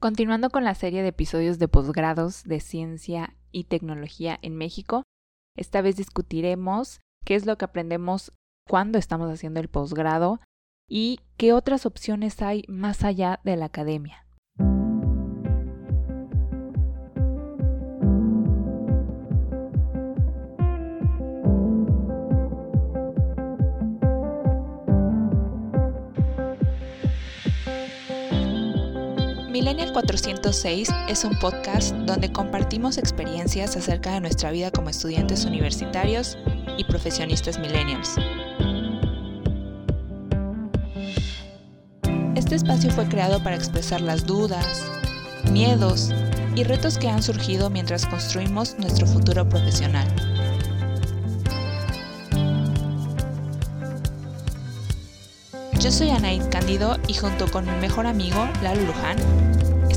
Continuando con la serie de episodios de posgrados de ciencia y tecnología en México, esta vez discutiremos qué es lo que aprendemos cuando estamos haciendo el posgrado y qué otras opciones hay más allá de la academia. Millennial 406 es un podcast donde compartimos experiencias acerca de nuestra vida como estudiantes universitarios y profesionistas millennials. Este espacio fue creado para expresar las dudas, miedos y retos que han surgido mientras construimos nuestro futuro profesional. Yo soy Anaid Cándido y junto con mi mejor amigo, Lalo Luján,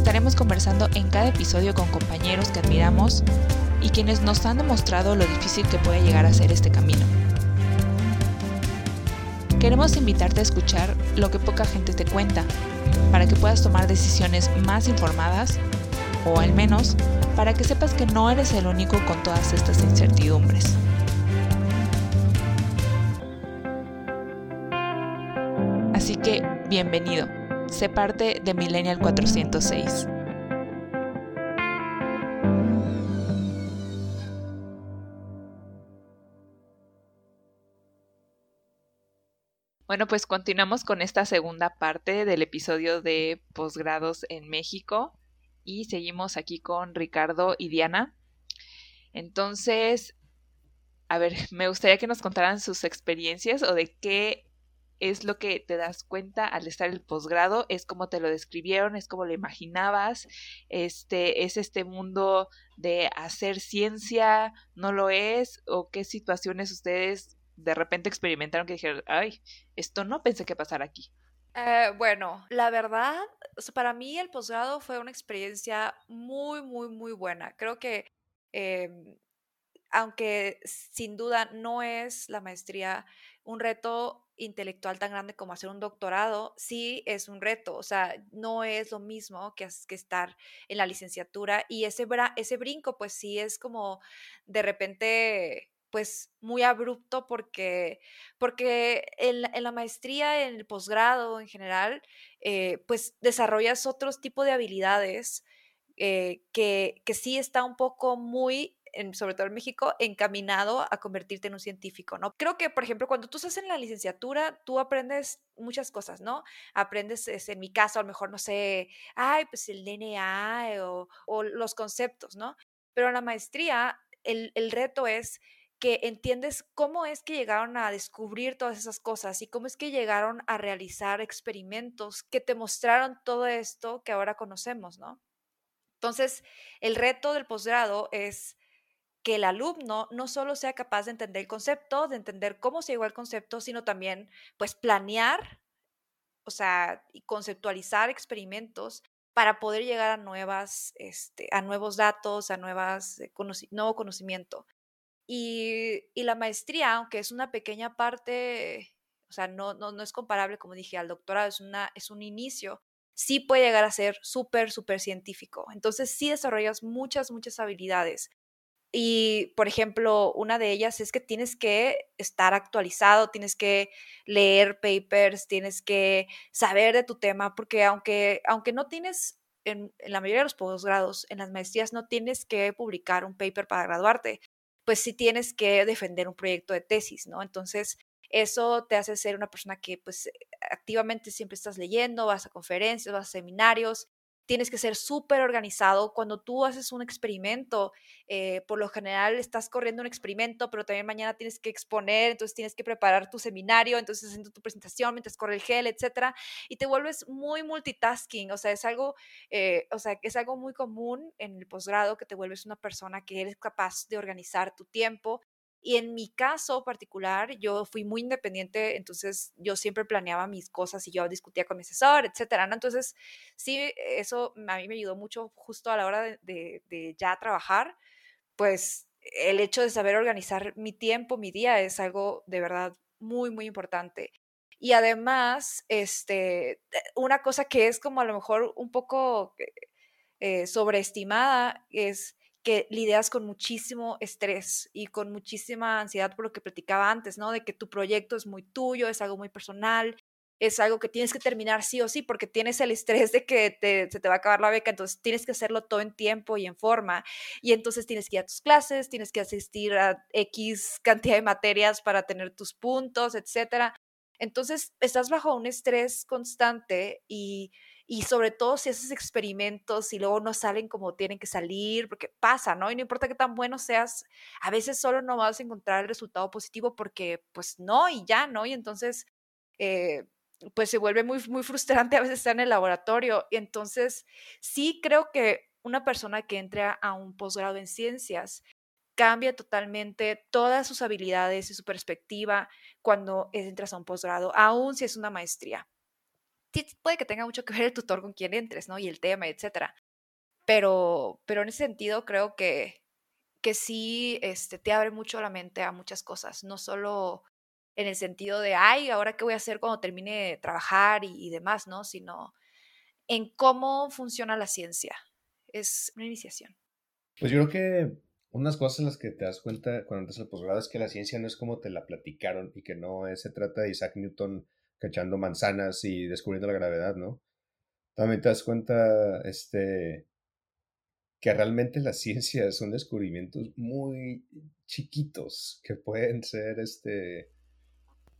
estaremos conversando en cada episodio con compañeros que admiramos y quienes nos han demostrado lo difícil que puede llegar a ser este camino. Queremos invitarte a escuchar lo que poca gente te cuenta, para que puedas tomar decisiones más informadas, o al menos para que sepas que no eres el único con todas estas incertidumbres. Así que, bienvenido. Sé parte de Millennial 406. Bueno, pues continuamos con esta segunda parte del episodio de posgrados en México y seguimos aquí con Ricardo y Diana. Entonces, a ver, me gustaría que nos contaran sus experiencias o de qué es lo que te das cuenta al estar el posgrado, es como te lo describieron, es como lo imaginabas, este, es este mundo de hacer ciencia, no lo es, o qué situaciones ustedes de repente experimentaron que dijeron, ay, esto no pensé que pasara aquí. Eh, bueno, la verdad, para mí el posgrado fue una experiencia muy, muy, muy buena. Creo que, em, aunque sin duda no es la maestría un reto intelectual tan grande como hacer un doctorado, sí es un reto, o sea, no es lo mismo que, que estar en la licenciatura y ese, ese brinco pues sí es como de repente pues muy abrupto porque, porque en, la maestría, en el posgrado en general, eh, pues desarrollas otros tipos de habilidades eh, que, que sí está un poco muy sobre todo en México, encaminado a convertirte en un científico, ¿no? Creo que, por ejemplo, cuando tú estás en la licenciatura, tú aprendes muchas cosas, ¿no? Aprendes, en mi caso, a lo mejor, no sé, ay, pues el DNA o, o los conceptos, ¿no? Pero en la maestría, el, el reto es que entiendes cómo es que llegaron a descubrir todas esas cosas y cómo es que llegaron a realizar experimentos que te mostraron todo esto que ahora conocemos, ¿no? Entonces, el reto del posgrado es que el alumno no solo sea capaz de entender el concepto, de entender cómo se llegó al concepto, sino también pues planear, o sea, y conceptualizar experimentos para poder llegar a nuevas, este, a nuevos datos, a nuevas, eh, nuevo conocimiento. Y, y, la maestría, aunque es una pequeña parte, o sea, no, no, no es comparable, como dije, al doctorado, es, una, es un inicio, sí puede llegar a ser súper, súper científico. Entonces sí desarrollas muchas, muchas habilidades y, por ejemplo, una de ellas es que tienes que estar actualizado, tienes que leer papers, tienes que saber de tu tema, porque aunque, aunque no tienes, en, la mayoría de los posgrados, en las maestrías no tienes que publicar un paper para graduarte, pues sí tienes que defender un proyecto de tesis, ¿no? Entonces, eso te hace ser una persona que pues activamente siempre estás leyendo, vas a conferencias, vas a seminarios, tienes que ser súper organizado. Cuando tú haces un experimento, eh, por lo general estás corriendo un experimento, pero también mañana tienes que exponer, entonces tienes que preparar tu seminario, entonces haciendo tu presentación mientras corre el gel, etcétera, y te vuelves muy multitasking. O sea, es algo, eh, o sea, es algo muy común en el posgrado que te vuelves una persona que eres capaz de organizar tu tiempo y en mi caso particular, yo fui muy independiente, entonces yo siempre planeaba mis cosas y yo discutía con mi asesor, etcétera, ¿no? Entonces, sí, eso a mí me ayudó mucho justo a la hora de, de, ya trabajar, pues el hecho de saber organizar mi tiempo, mi día, es algo de verdad muy, muy importante. Y además, este, una cosa que es como a lo mejor un poco eh, sobreestimada es que lidias con muchísimo estrés y con muchísima ansiedad por lo que platicaba antes, ¿no? De que tu proyecto es muy tuyo, es algo muy personal, es algo que tienes que terminar sí o sí, porque tienes el estrés de que se te va a acabar la beca, entonces tienes que hacerlo todo en tiempo y en forma, y entonces tienes que ir a tus clases, tienes que asistir a X cantidad de materias para tener tus puntos, etcétera. Entonces, estás bajo un estrés constante y y sobre todo si haces experimentos y luego no salen como tienen que salir, porque pasa, ¿no? Y no importa qué tan bueno seas, a veces solo no vas a encontrar el resultado positivo porque pues no y ya, ¿no? Y entonces, eh, pues se vuelve muy, muy frustrante a veces estar en el laboratorio. Y entonces, sí creo que una persona que entra a un posgrado en ciencias cambia totalmente todas sus habilidades y su perspectiva cuando entras a un posgrado, aún si es una maestría puede que tenga mucho que ver el tutor con quien entres, ¿no? Y el tema, etcétera. Pero, pero en ese sentido creo que, que sí este, te abre mucho la mente a muchas cosas, no solo en el sentido de, ay, ahora qué voy a hacer cuando termine de trabajar y, y demás, ¿no? Sino en cómo funciona la ciencia. Es una iniciación. Pues yo creo que unas cosas en las que te das cuenta cuando entras al posgrado es que la ciencia no es como te la platicaron y que no se trata de Isaac Newton cachando manzanas y descubriendo la gravedad, ¿no? También te das cuenta, este, que realmente la ciencia son descubrimientos muy chiquitos que pueden ser, este,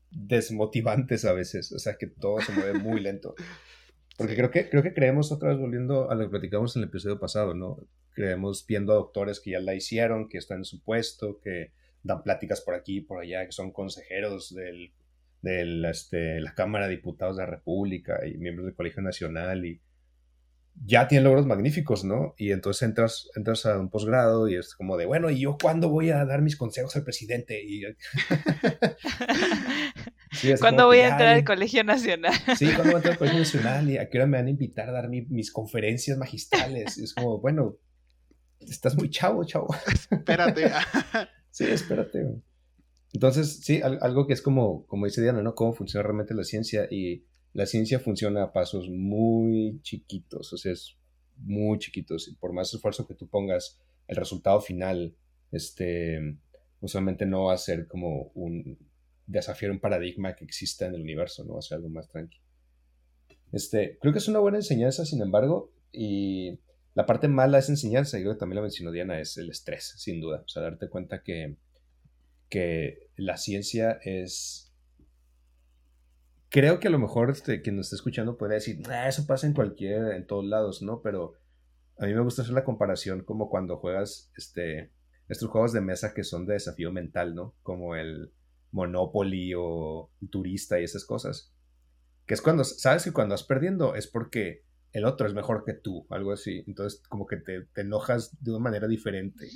desmotivantes a veces, o sea, que todo se mueve muy lento. Porque creo que, creo que creemos otra vez, volviendo a lo que platicamos en el episodio pasado, ¿no? Creemos viendo a doctores que ya la hicieron, que están en su puesto, que dan pláticas por aquí y por allá, que son consejeros del de este, la Cámara de Diputados de la República y miembros del Colegio Nacional y ya tienen logros magníficos, ¿no? Y entonces entras, entras a un posgrado y es como de, bueno, ¿y yo cuándo voy a dar mis consejos al presidente? Y... ¿Cuándo voy a entrar al Colegio Nacional? Sí, ¿cuándo voy a entrar al Colegio Nacional? ¿Y a qué hora me van a invitar a dar mis conferencias magistrales? Y es como, bueno, estás muy chavo, chavo. Espérate. sí, espérate. Entonces, sí, algo que es como, como dice Diana, ¿no? Cómo funciona realmente la ciencia y la ciencia funciona a pasos muy chiquitos, o sea, es muy chiquitos. Y por más esfuerzo que tú pongas, el resultado final, este, usualmente no va a ser como un desafiar un paradigma que exista en el universo, ¿no? Va a ser algo más tranquilo. Este, creo que es una buena enseñanza, sin embargo, y la parte mala esa enseñanza, y creo que también la mencionó Diana, es el estrés, sin duda. O sea, darte cuenta que que la ciencia es... Creo que a lo mejor este, quien nos está escuchando podría decir, ah, eso pasa en cualquier, en todos lados, ¿no? Pero a mí me gusta hacer la comparación como cuando juegas este, estos juegos de mesa que son de desafío mental, ¿no? Como el Monopoly o Turista y esas cosas. Que es cuando, sabes que cuando vas perdiendo es porque el otro es mejor que tú, algo así. Entonces como que te, te enojas de una manera diferente.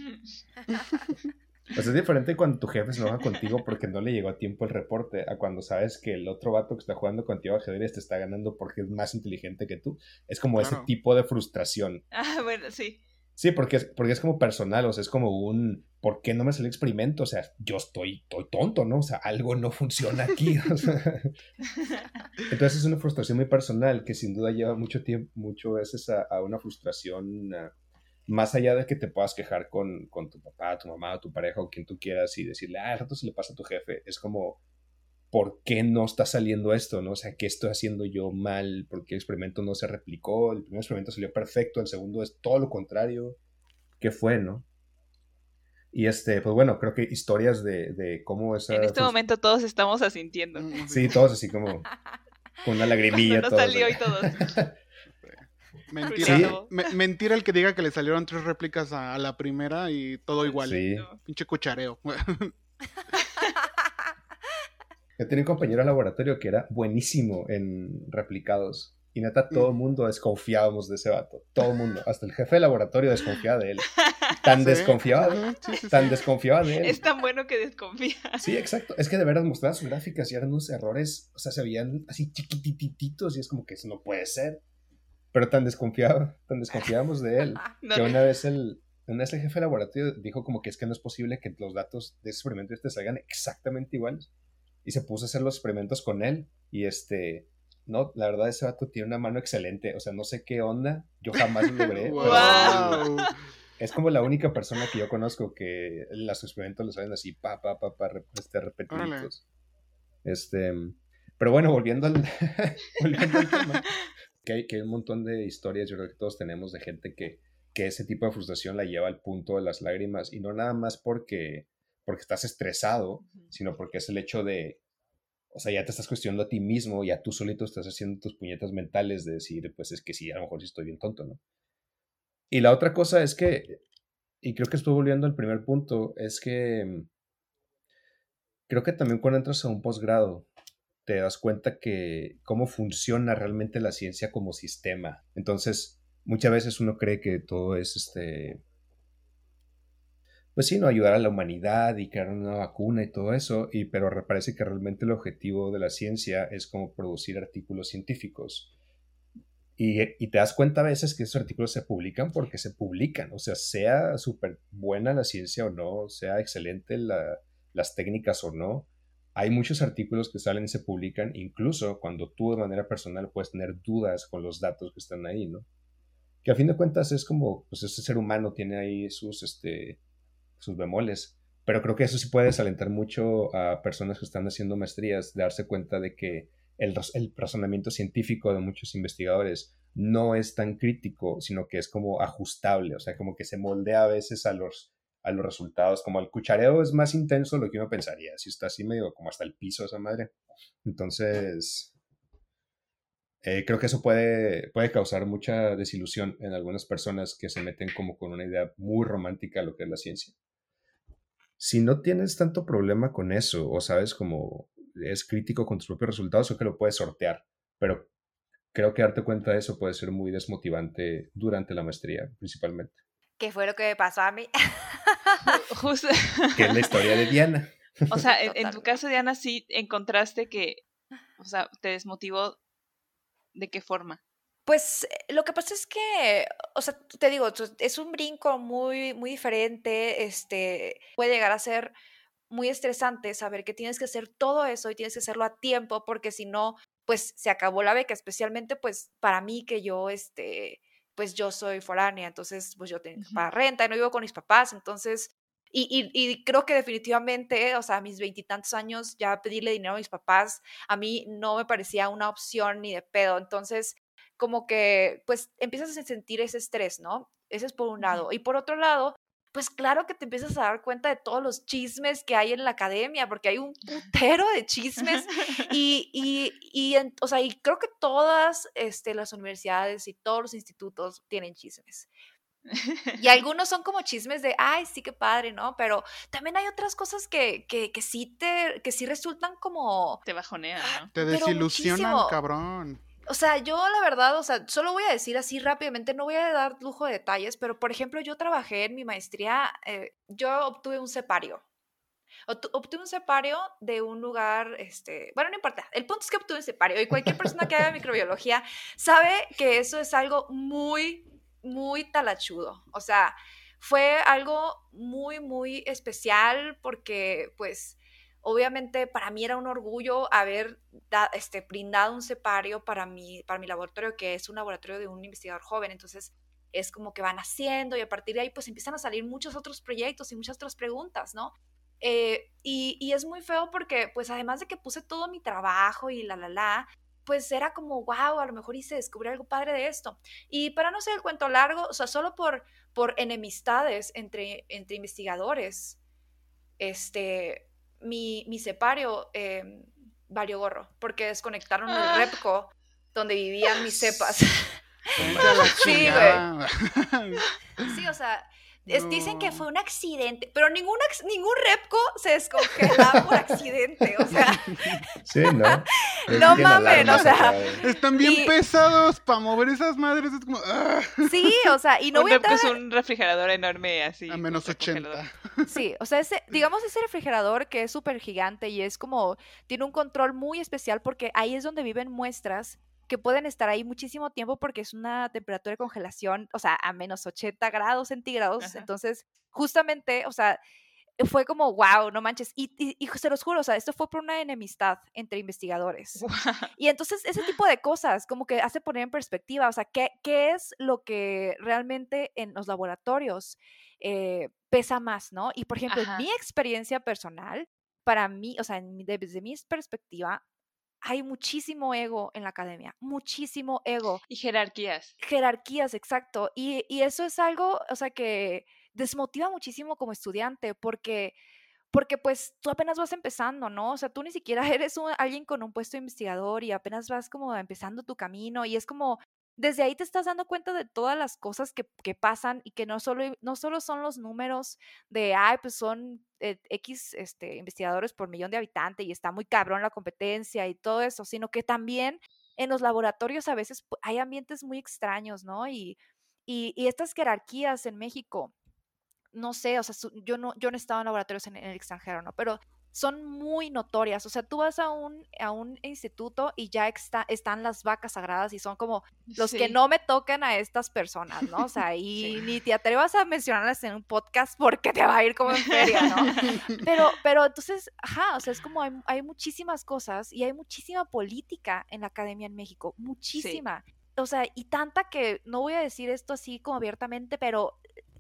O sea, es diferente cuando tu jefe se enoja contigo porque no le llegó a tiempo el reporte, a cuando sabes que el otro vato que está jugando contigo ajedrez te está ganando porque es más inteligente que tú. Es como ese tipo de frustración. Ah, bueno, sí. Sí, porque es, porque es como personal, o sea, es como un, ¿por qué no me sale el experimento? O sea, yo estoy, estoy tonto, ¿no? O sea, algo no funciona aquí. Entonces es una frustración muy personal que sin duda lleva mucho tiempo, mucho veces a, a una frustración más allá de que te puedas quejar con, tu papá, tu mamá, tu pareja o quien tú quieras y decirle, ah, al rato se le pasa a tu jefe, es como, ¿por qué no está saliendo esto? ¿no? O sea, ¿qué estoy haciendo yo mal? ¿Por qué el experimento no se replicó? El primer experimento salió perfecto, el segundo es todo lo contrario. ¿Qué fue, no? Y este, pues bueno, creo que historias de, cómo esa... En este momento todos estamos asintiendo. Sí, todos así como con una lagrimilla. no salió y todos. Mentira, el que diga que le salieron tres réplicas a, la primera y todo igual. Pinche cuchareo. Yo tenía un compañero de laboratorio que era buenísimo en replicados. Y neta, todo el mm. mundo desconfiábamos de ese vato. Todo el mundo. Hasta el jefe de laboratorio desconfiaba de él. Tan desconfiado. tan desconfiaba de él. Es tan bueno que desconfía. Sí, exacto. Es que de verdad mostraban sus gráficas y eran unos errores. O sea, se veían así chiquitititos y es como que eso no puede ser pero tan desconfiado, tan desconfiábamos de él, que una vez el, una vez el jefe de laboratorio dijo como que es que no es posible que los datos de ese experimento este salgan exactamente iguales. Y se puso a hacer los experimentos con él y este no, la verdad ese vato tiene una mano excelente, o sea, no sé qué onda, yo jamás lo logré. wow. Es como la única persona que yo conozco que los experimentos lo saben así, pa, pa, pa, pa, este, repetidos. Este, pero bueno, volviendo al, volviendo al tema, que hay, que hay un montón de historias, yo creo que todos tenemos de gente que, que ese tipo de frustración la lleva al punto de las lágrimas y no nada más porque, porque estás estresado, sino porque es el hecho de, o sea, ya te estás cuestionando a ti mismo, ya tú solito estás haciendo tus puñetas mentales de decir, pues es que sí, a lo mejor sí estoy bien tonto, ¿no? Y la otra cosa es que, y creo que estoy volviendo al primer punto, es que mm, creo que también cuando entras a un posgrado, te das cuenta que cómo funciona realmente la ciencia como sistema. Entonces, muchas veces uno cree que todo es este pues sí, no ayudar a la humanidad y crear una vacuna y todo eso, y, pero parece que realmente el objetivo de la ciencia es como producir artículos científicos. Y, y, te das cuenta a veces que esos artículos se publican porque se publican, o sea, sea súper buena la ciencia o no, sea excelente la, las técnicas o no, hay muchos artículos que salen y se publican, incluso cuando tú de manera personal puedes tener dudas con los datos que están ahí, ¿no? Que a fin de cuentas es como, pues ese ser humano tiene ahí sus, este, sus bemoles, pero creo que eso sí puede desalentar mucho a personas que están haciendo maestrías, de darse cuenta de que el, el razonamiento científico de muchos investigadores no es tan crítico, sino que es como ajustable, o sea, como que se moldea a veces a los a los resultados. Como el cuchareo es más intenso de lo que uno pensaría. Si está así medio como hasta el piso esa madre. Entonces, eh, creo que eso puede, puede causar mucha desilusión en algunas personas que se meten como con una idea muy romántica de lo que es la ciencia. Si no tienes tanto problema con eso, o sabes como es crítico con tus propios resultados, creo que lo puedes sortear. Pero creo que darte cuenta de eso puede ser muy desmotivante durante la maestría, principalmente. ¿Qué fue lo que me pasó a mí? Justo. que es la historia de Diana. O sea, en, tu caso, Diana, sí encontraste que, o sea, te desmotivó. ¿De qué forma? Pues eh, lo que pasa es que, o sea, te digo, es un brinco muy, muy diferente. Este puede llegar a ser muy estresante saber que tienes que hacer todo eso y tienes que hacerlo a tiempo, porque si no, pues se acabó la beca, especialmente pues para mí que yo, este, pues yo soy foránea, entonces pues yo tengo para renta y no vivo con mis papás, entonces, y, y, creo que definitivamente, o sea, a mis veintitantos años ya pedirle dinero a mis papás, a mí no me parecía una opción ni de pedo, entonces como que pues empiezas a sentir ese estrés, ¿no? Ese es por un lado. Y por otro lado, pues claro que te empiezas a dar cuenta de todos los chismes que hay en la academia, porque hay un putero de chismes y, y, y o sea, y creo que todas este, las universidades y todos los institutos tienen chismes. Y algunos son como chismes de, ay, sí, qué padre, ¿no? Pero también hay otras cosas que, que, que sí te, que sí resultan como... Te bajonean, ¿no? Te desilusionan, cabrón. O sea, yo la verdad, o sea, solo voy a decir así rápidamente, no voy a dar lujo de detalles, pero por ejemplo, yo trabajé en mi maestría, eh, yo obtuve un separio. Obtuve un separio de un lugar, este, bueno, no importa, el punto es que obtuve un separio y cualquier persona que haga microbiología sabe que eso es algo muy, muy talachudo. O sea, fue algo muy, muy especial porque, pues, Obviamente para mí era un orgullo haber este, brindado un separio para mi, para mi laboratorio, que es un laboratorio de un investigador joven. Entonces es como que van haciendo y a partir de ahí pues empiezan a salir muchos otros proyectos y muchas otras preguntas, ¿no? Eh, y, y, es muy feo porque pues además de que puse todo mi trabajo y la, la, la, pues era como, wow, a lo mejor hice descubrir algo padre de esto. Y para no ser el cuento largo, o sea, solo por, por enemistades entre, entre investigadores, este, mi, mi separio eh, valió gorro, porque desconectaron el ah. repco donde vivían mis cepas. sí, güey. Sí, o sea, dicen que fue un accidente, pero ningún, ningún repco se descongelaba por accidente, o sea. Sí, ¿no? no mames, o sea. Están bien pesados para mover esas madres, es como. ¡ah! Sí, o sea, y no un voy a entrar... es un refrigerador enorme así. A menos 80. Sí, o sea, ese, digamos ese refrigerador que es súper gigante y es como. Tiene un control muy especial porque ahí es donde viven muestras que pueden estar ahí muchísimo tiempo porque es una temperatura de congelación, o sea, a menos 80 grados centígrados. Entonces, justamente, o sea, fue como, wow, no manches. Y, y, se los juro, o sea, esto fue por una enemistad entre investigadores. Y entonces ese tipo de cosas como que hace poner en perspectiva, o sea, ¿qué, qué es lo que realmente en los laboratorios eh, pesa más, ¿no? Y por ejemplo, en mi experiencia personal, para mí, o sea, desde mi perspectiva, hay muchísimo ego en la academia, muchísimo ego. Y jerarquías. Jerarquías, exacto. Y, y eso es algo, o sea, que desmotiva muchísimo como estudiante porque porque pues tú apenas vas empezando, ¿no? O sea, tú ni siquiera eres alguien con un puesto de investigador y apenas vas como empezando tu camino y es como, desde ahí te estás dando cuenta de todas las cosas que, que pasan y que no solo, no solo son los números de, ay, pues son eh, X este, investigadores por millón de habitantes y está muy cabrón la competencia y todo eso, sino que también en los laboratorios a veces hay ambientes muy extraños, ¿no? Y, y, estas jerarquías en México no sé, o sea, yo no, yo no he estado en laboratorios en, el extranjero, ¿no? Pero son muy notorias. O sea, tú vas a un, a un instituto y ya están las vacas sagradas y son como los que no me tocan a estas personas, ¿no? O sea, y ni te atrevas a mencionarlas en un podcast porque te va a ir como en feria, ¿no? Pero, pero entonces, ajá, o sea, es como hay, hay muchísimas cosas y hay muchísima política en la academia en México, muchísima. O sea, y tanta que no voy a decir esto así como abiertamente, pero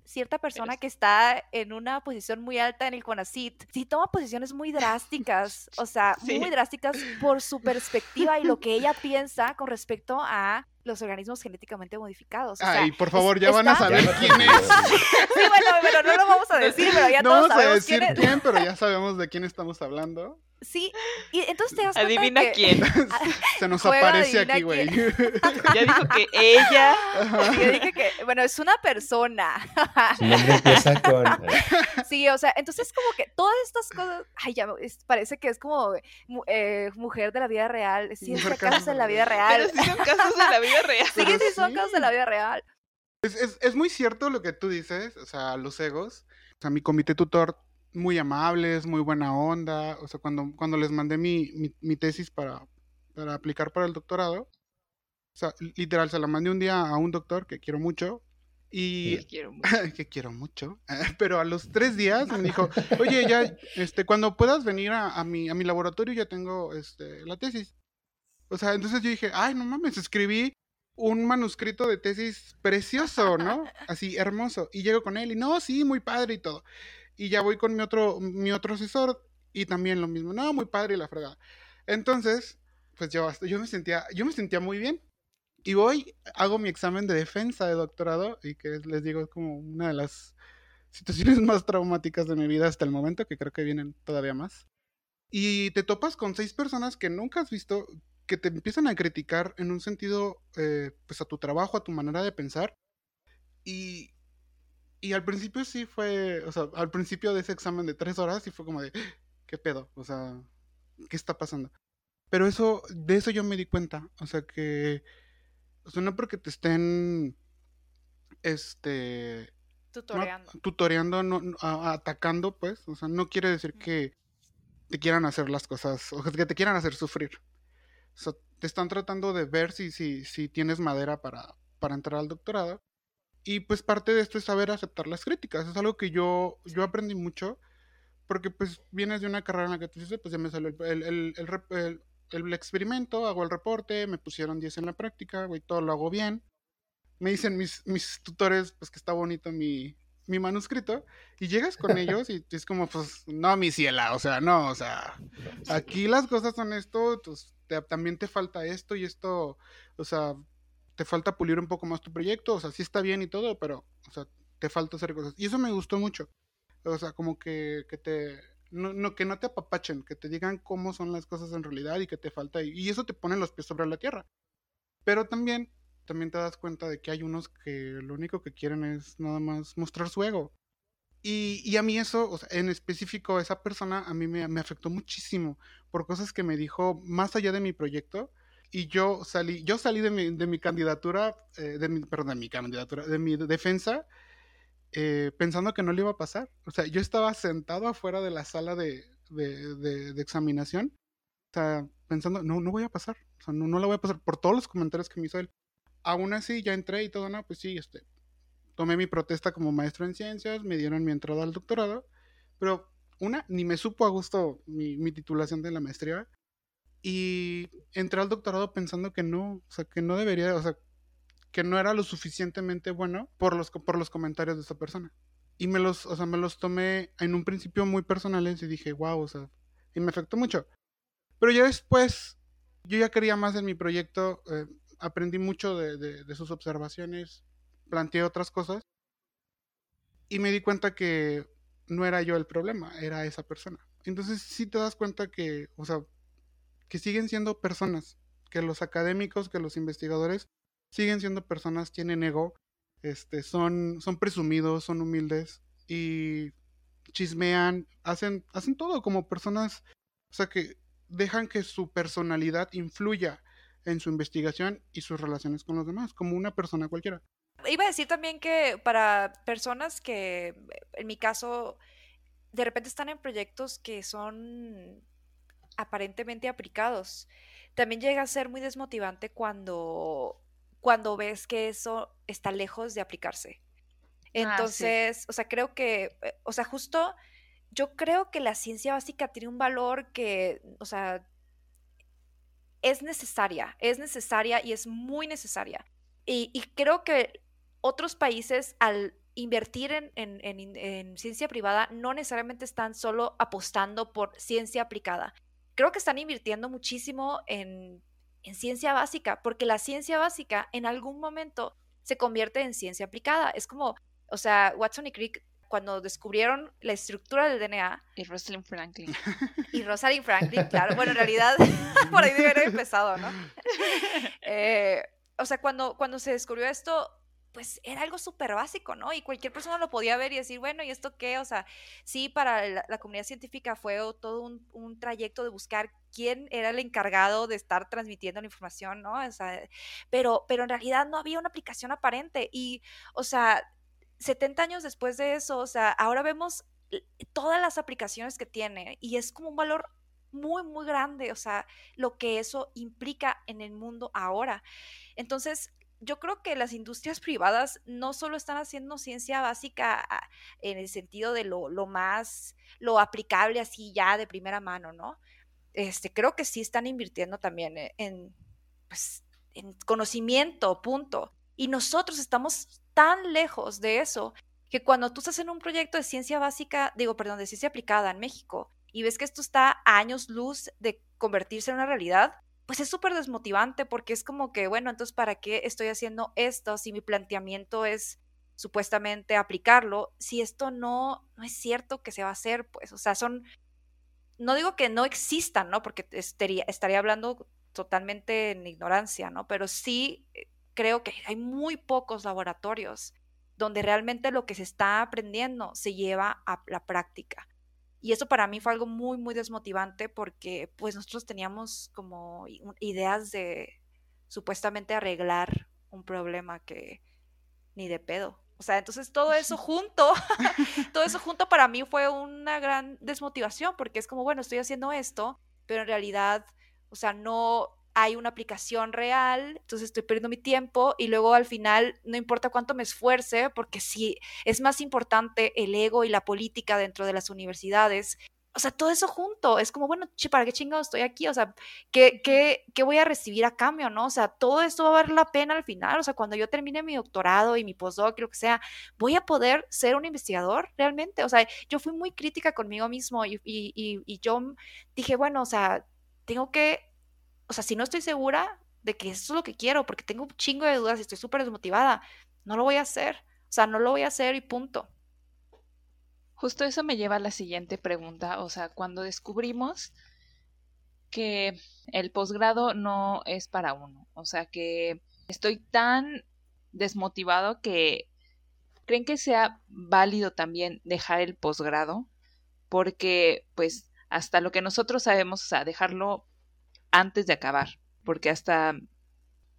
cierta persona que está en una posición muy alta en el CONACIT, sí toma posiciones muy drásticas, o sea, muy drásticas por su perspectiva y lo que ella piensa con respecto a los organismos genéticamente modificados. Ay, por favor, ya van a saber quién es. sí, bueno, pero no lo vamos a decir, pero ya no todos vamos a decir quién, quién, pero ya sabemos de quién estamos hablando. Sí, y entonces te das Adivina cuenta quién. Se nos aparece aquí, güey. Ya dijo que ella. Yo dije que, bueno, es una persona. Su nombre empieza con. Sí, o sea, entonces como que todas estas cosas, ay, ya parece que es como eh, mujer de la vida real. Sí, es casos de la vida real. Pero sí son casos de la vida real. Sí, sí, son casos de la vida real. Es, es, es muy cierto lo que tú dices, o sea, los egos. O sea, mi comité tutor muy amables, muy buena onda. O sea, cuando, cuando les mandé mi, mi, tesis para, para, aplicar para el doctorado, o sea, literal, se la mandé un día a un doctor que quiero mucho. Y que quiero mucho. que quiero mucho. Pero a los tres días me dijo, oye, ya, este, cuando puedas venir a, a, mi, a mi laboratorio ya tengo este, la tesis. O sea, entonces yo dije, ay, no mames, escribí un manuscrito de tesis precioso, ¿no? Así, hermoso. Y llego con él y no, sí, muy padre y todo y ya voy con mi otro, mi otro asesor y también lo mismo. No, muy padre y la fregada. Entonces, pues yo, yo, me sentía, yo me sentía muy bien. Y voy, hago mi examen de defensa de doctorado y que les digo es como una de las situaciones más traumáticas de mi vida hasta el momento, que creo que vienen todavía más. Y te topas con seis personas que nunca has visto, que te empiezan a criticar en un sentido, eh, pues a tu trabajo, a tu manera de pensar. Y, y al principio sí fue, o sea, al principio de ese examen de tres horas sí fue como de, ¿qué pedo? O sea, ¿qué está pasando? Pero eso, de eso yo me di cuenta, o sea que, o sea, no porque te estén, este... Tutoreando. tutoreando, no, atacando, pues, o sea, no quiere decir que te quieran hacer las cosas, o que te quieran hacer sufrir. O sea, te están tratando de ver si, si, si tienes madera para, para entrar al doctorado y pues parte de esto es saber aceptar las críticas. Es algo que yo, yo aprendí mucho, porque pues vienes de una carrera en la que tú dices, pues ya me salió el, el, el, el, experimento, hago el reporte, me pusieron 10 en la práctica, güey, todo lo hago bien. Me dicen mis, mis tutores, pues que está bonito mi, mi manuscrito, y llegas con ellos y es como, pues, no, mi ciela, o sea, no, o sea, aquí las cosas son esto, pues, también te falta esto y esto, o sea, te falta pulir un poco más tu proyecto, o sea, sí está bien y todo, pero, o sea, te falta hacer cosas. Y eso me gustó mucho. O sea, como que, que te, no, que no te apapachen, que te digan cómo son las cosas en realidad y que te falta, y, eso te pone los pies sobre la tierra. Pero también, también te das cuenta de que hay unos que lo único que quieren es nada más mostrar su ego. Y, y a mí eso, o sea, en específico, esa persona a mí me, me afectó muchísimo por cosas que me dijo más allá de mi proyecto y yo salí, yo salí de mi, de mi candidatura, eh, de mi, perdón, de mi candidatura, de mi defensa, eh, pensando que no le iba a pasar. O sea, yo estaba sentado afuera de la sala de, de, de, examinación, o sea, pensando, no, no voy a pasar, o sea, no, no la voy a pasar por todos los comentarios que me hizo él. Aún así, ya entré y todo, no, pues sí, este, tomé mi protesta como maestro en ciencias, me dieron mi entrada al doctorado, Pero una, ni me supo a gusto mi, mi titulación de la maestría. Y entré al doctorado pensando que no, o sea, que no debería, o sea, que no era lo suficientemente bueno por los, por los comentarios de esta persona. Y me los, o sea, me los tomé en un principio muy personales y dije, wow, o sea, y me afectó mucho. Pero ya después, yo ya quería más en mi proyecto, eh, aprendí mucho de, de, sus observaciones, planteé otras cosas y me di cuenta que no era yo el problema, era esa persona. Entonces sí te das cuenta que, o sea, que siguen siendo personas, que los académicos, que los investigadores siguen siendo personas, tienen ego, este, son, son presumidos, son humildes y chismean, hacen, hacen todo como personas, o sea que dejan que su personalidad influya en su investigación y sus relaciones con los demás, como una persona cualquiera. Iba a decir también que para personas que, en mi caso, de repente están en proyectos que son aparentemente aplicados, también llega a ser muy desmotivante cuando, cuando ves que eso está lejos de aplicarse. Ah, Entonces, o sea, creo que, eh, o sea, justo yo creo que la ciencia básica tiene un valor que, o sea, es necesaria, es necesaria y es muy necesaria. Y, creo que otros países al invertir en, en, ciencia privada no necesariamente están solo apostando por ciencia aplicada. Creo que están invirtiendo muchísimo en, ciencia básica, porque la ciencia básica en algún momento se convierte en ciencia aplicada. Es como, o sea, Watson y Crick cuando descubrieron la estructura del DNA. Y Rosalind Franklin. Y Rosalind Franklin, claro. Bueno, en realidad, por ahí debe haber empezado, ¿no? Eh, o sea, cuando, cuando se descubrió esto, pues era algo súper básico, ¿no? Y cualquier persona lo podía ver y decir, bueno, ¿y esto qué? O sea, sí, para la, comunidad científica fue todo un, un, trayecto de buscar quién era el encargado de estar transmitiendo la información, ¿no? O sea, pero, pero en realidad no había una aplicación aparente y, o sea, 70 años después de eso, o sea, ahora vemos todas las aplicaciones que tiene y es como un valor muy, muy grande, o sea, lo que eso implica en el mundo ahora. Entonces, yo creo que las industrias privadas no solo están haciendo ciencia básica ah, en el sentido de lo, más, lo aplicable así ya de primera mano, ¿no? Este, creo que sí están invirtiendo también e, en, pues, en conocimiento, punto. Y nosotros estamos tan lejos de eso que cuando tú estás en un proyecto de ciencia básica, digo, perdón, de ciencia aplicada en México, y ves que esto está a años luz de convertirse en una realidad, pues es súper desmotivante porque es como que, bueno, entonces, ¿para qué estoy haciendo esto si mi planteamiento es supuestamente aplicarlo? Si esto no, no es cierto que se va a hacer, pues, o sea, son, no digo que no existan, ¿no? Porque estaría, estaría hablando totalmente en ignorancia, ¿no? Pero sí eh, creo que hay muy pocos laboratorios donde realmente lo que se está aprendiendo se lleva a la práctica. Y eso para mí fue algo muy, muy desmotivante porque pues nosotros teníamos como ideas de supuestamente arreglar un problema que ni de pedo. O sea, entonces todo eso junto, todo eso junto para mí fue una gran desmotivación porque es como, bueno, estoy haciendo esto, pero en realidad, o sea, no, hay una aplicación real, entonces estoy perdiendo mi tiempo y luego al final no importa cuánto me esfuerce, porque si es más importante el ego y la política dentro de las universidades. O sea, todo eso junto, es como, bueno, ¿para qué chingado estoy aquí? O sea, ¿qué, qué, qué voy a recibir a cambio, no? O sea, todo esto va a valer la pena al final. O sea, cuando yo termine mi doctorado y mi postdoc, lo que sea, ¿voy a poder ser un investigador realmente? O sea, yo fui muy crítica conmigo mismo y, y, y yo dije, bueno, o sea, tengo que o sea, si no estoy segura de que eso es lo que quiero, porque tengo un chingo de dudas y estoy súper desmotivada, no lo voy a hacer. O sea, no lo voy a hacer y punto. Justo eso me lleva a la siguiente pregunta. O sea, cuando descubrimos que el posgrado no es para uno, o sea, que estoy tan desmotivado que creen que sea válido también dejar el posgrado, porque pues hasta lo que nosotros sabemos, o sea, dejarlo antes de acabar, porque hasta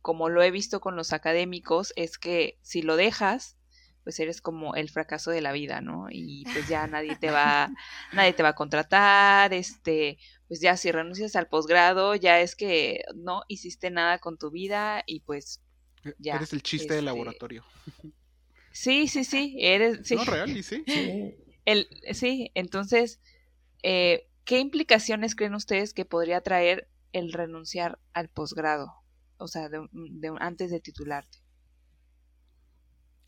como lo he visto con los académicos, es que si lo dejas, pues eres como el fracaso de la vida, ¿no? Y pues ya nadie te va, nadie te va a contratar, este, pues ya si renuncias al posgrado, ya es que no hiciste nada con tu vida y pues e, ya. Eres el chiste del este laboratorio. Sí, sí, sí, eres, sí. No, real, y sí. El, sí, entonces, eh, ¿qué implicaciones creen ustedes que podría traer el renunciar al posgrado? O sea, de, antes de titularte.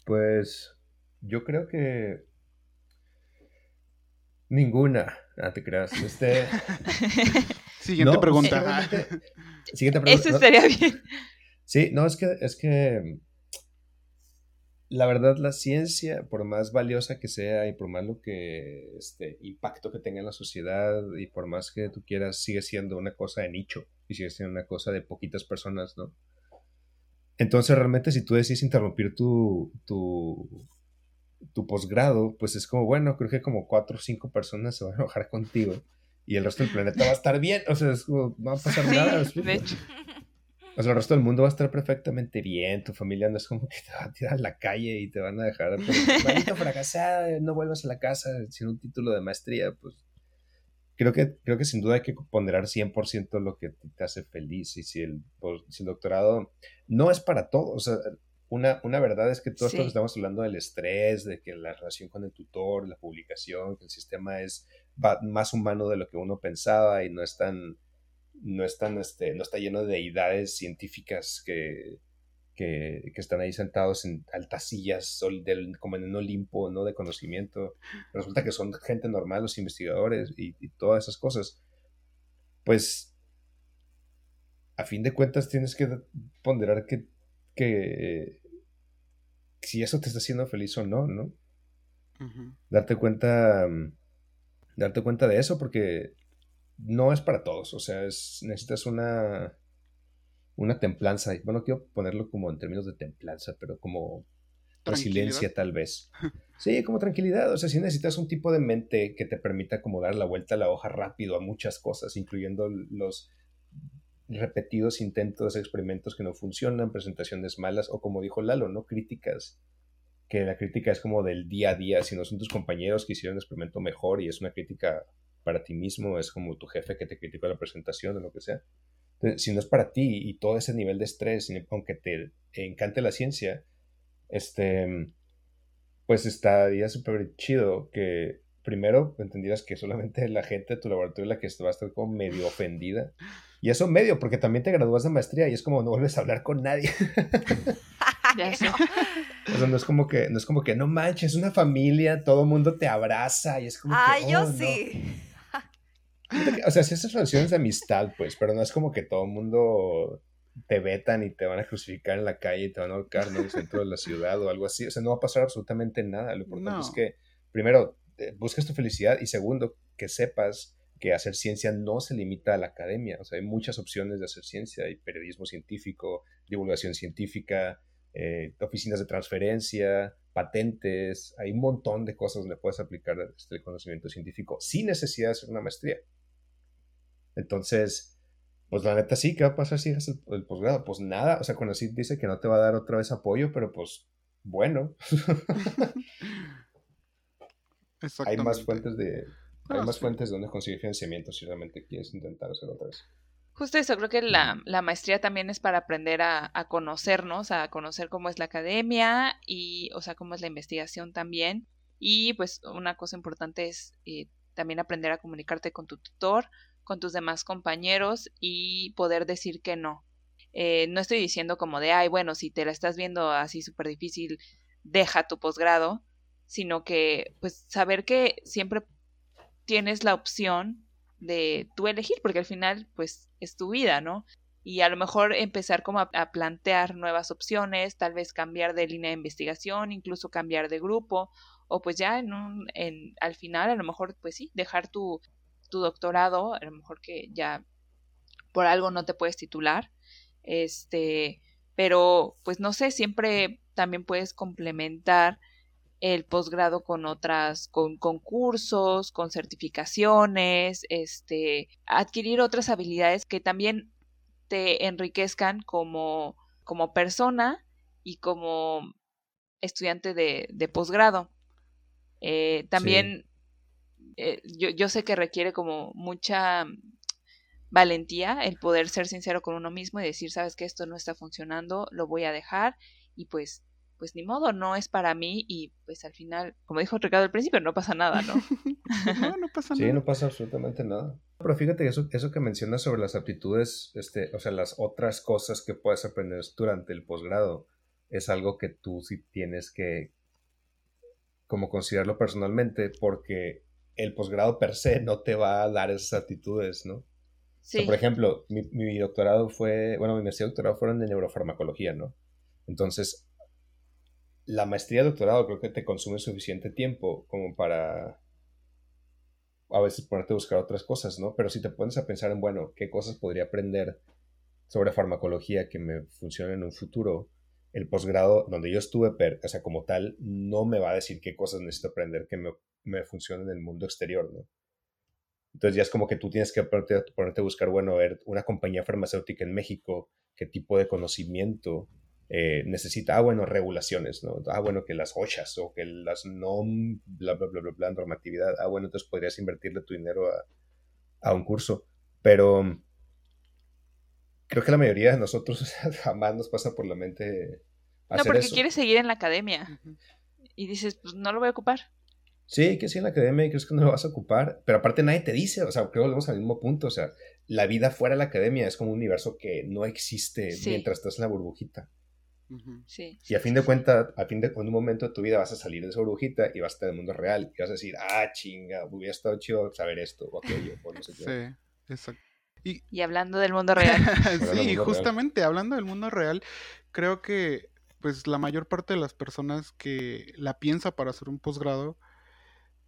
Pues yo creo que ninguna. Ah, te creas. Este... Siguiente pregunta. Siguiente pregunta. Eso estaría bien. Sí, no, es que, es que la verdad, la ciencia, por más valiosa que sea y por más lo que este impacto que tenga en la sociedad y por más que tú quieras, sigue siendo una cosa de nicho y sigue siendo una cosa de poquitas personas, ¿no? Entonces, realmente, si tú decides interrumpir tu, tu, tu posgrado, pues es como, bueno, creo que como cuatro o cinco personas se van a enojar contigo y el resto del planeta va a estar bien, o sea, es como, no va a pasar nada. De hecho. O sea, el resto del mundo va a estar perfectamente bien. Tu familia no es como que te va a tirar a la calle y te van a dejar. Maldito fracasado, no vuelvas a la casa sin un título de maestría. Pues creo que, creo que sin duda hay que ponderar 100% lo que te hace feliz. Y si el, pues, si el doctorado no es para todos. O sea, una, una verdad es que todo esto que estamos hablando del estrés, de que la relación con el tutor, la publicación, que el sistema es más humano de lo que uno pensaba y no es tan no, este, no está lleno de deidades científicas que, que, están ahí sentados en altas sillas, como en un Olimpo ¿no? de conocimiento. Resulta que son gente normal, los investigadores y, todas esas cosas. Pues, a fin de cuentas, tienes que ponderar que, que si eso te está haciendo feliz o no, ¿no? Darte cuenta, darte cuenta de eso, porque no es para todos, o sea, es, necesitas una, una templanza. Bueno, quiero ponerlo como en términos de templanza, pero como resiliencia tal vez. Sí, como tranquilidad. O sea, si necesitas un tipo de mente que te permita como dar la vuelta a la hoja rápido a muchas cosas, incluyendo los repetidos intentos, experimentos que no funcionan, presentaciones malas o como dijo Lalo, ¿no? Críticas. Que la crítica es como del día a día, si no son tus compañeros que hicieron un experimento mejor y es una crítica para ti mismo, es como tu jefe que te criticó la presentación o lo que sea. Entonces, si no es para ti y todo ese nivel de estrés, aunque te encante la ciencia, este, pues estaría súper chido que primero entendieras que solamente la gente de tu laboratorio es la que va a estar como medio ofendida. Y eso medio, porque también te gradúas de maestría y es como no vuelves a hablar con nadie. ya sé. O sea, no es como que, no es como que, no manches, es una familia, todo el mundo te abraza y es como ah, que. yo oh, sí. O sea, si esas relaciones de amistad, pues, pero no es como que todo el mundo te vetan y te van a crucificar en la calle y te van a ahorcar en el centro de la ciudad o algo así. O sea, no va a pasar absolutamente nada. Lo importante es que, primero, busques tu felicidad y segundo, que sepas que hacer ciencia no se limita a la academia. O sea, hay muchas opciones de hacer ciencia. Hay periodismo científico, divulgación científica, eh, oficinas de transferencia, patentes. Hay un montón de cosas donde puedes aplicar este conocimiento científico sin necesidad de hacer una maestría. Entonces, pues la neta sí, ¿qué va a pasar si haces el, posgrado? Pues nada, o sea, cuando sí dice que no te va a dar otra vez apoyo, pero pues bueno. hay más fuentes de hay más fuentes donde conseguir financiamiento si realmente quieres intentar hacerlo otra vez. Justo eso, creo que la, la maestría también es para aprender a, a, conocernos, a conocer cómo es la academia y, o sea, cómo es la investigación también. Y pues una cosa importante es eh, también aprender a comunicarte con tu tutor, con tus demás compañeros y poder decir que no. Eh, no estoy diciendo como de, ay, bueno, si te la estás viendo así súper difícil, deja tu posgrado, sino que pues saber que siempre tienes la opción de tú elegir, porque al final pues es tu vida, ¿no? Y a lo mejor empezar como a, plantear nuevas opciones, tal vez cambiar de línea de investigación, incluso cambiar de grupo, o pues ya en un, en, al final a lo mejor pues sí, dejar tu, tu doctorado, a lo mejor que ya por algo no te puedes titular, este, pero pues no sé, siempre también puedes complementar el posgrado con otras, con concursos, con certificaciones, este, adquirir otras habilidades que también te enriquezcan como, como persona y como estudiante de, de posgrado. Eh, también eh, yo, yo sé que requiere como mucha valentía el poder ser sincero con uno mismo y decir, sabes que esto no está funcionando, lo voy a dejar y pues pues ni modo, no es para mí y pues al final, como dijo Ricardo al principio, no pasa nada, ¿no? no, no pasa nada. Sí, no pasa absolutamente nada. Pero fíjate, eso, eso que mencionas sobre las aptitudes, este, o sea, las otras cosas que puedes aprender durante el posgrado, es algo que tú sí tienes que como considerarlo personalmente, porque el posgrado per se no te va a dar esas aptitudes, ¿no? Sí. por ejemplo, mi, mi, doctorado fue, bueno, mi maestría y doctorado fueron de neurofarmacología, ¿no? Entonces, la maestría y doctorado creo que te consume suficiente tiempo como para a veces ponerte a buscar otras cosas, ¿no? Pero si te pones a pensar en, bueno, qué cosas podría aprender sobre farmacología que me funcionen en un futuro, el posgrado donde yo estuve, o sea, como tal, no me va a decir qué cosas necesito aprender que me, me funcionen en el mundo exterior, ¿no? Entonces ya es como que tú tienes que ponerte, ponerte a buscar, bueno, ver una compañía farmacéutica en México, qué tipo de conocimiento eh, necesita, ah, bueno, regulaciones, ¿no? Ah, bueno, que las OSHAs o que las NOM, bla, bla, bla, bla, bla, normatividad. Ah, bueno, entonces podrías invertirle tu dinero a, a un curso. Pero creo que la mayoría de nosotros jamás nos pasa por la mente. Hacer no, porque quieres seguir en la academia. Y dices, pues no lo voy a ocupar. Sí, que sí en la academia y crees que no lo vas a ocupar, pero aparte nadie te dice, o sea, creo que volvemos al mismo punto, o sea, la vida fuera de la academia es como un universo que no existe mientras estás en la burbujita. Sí. Y a fin de cuentas, a fin de en un momento de tu vida vas a salir de esa burbujita y vas a estar en el mundo real y vas a decir, ah, chinga, hubiera estado chido saber esto o aquello, o no sé qué. Sí, exacto. Y, hablando del mundo real. sí, justamente hablando del mundo real, creo que pues la mayor parte de las personas que la piensa para hacer un posgrado,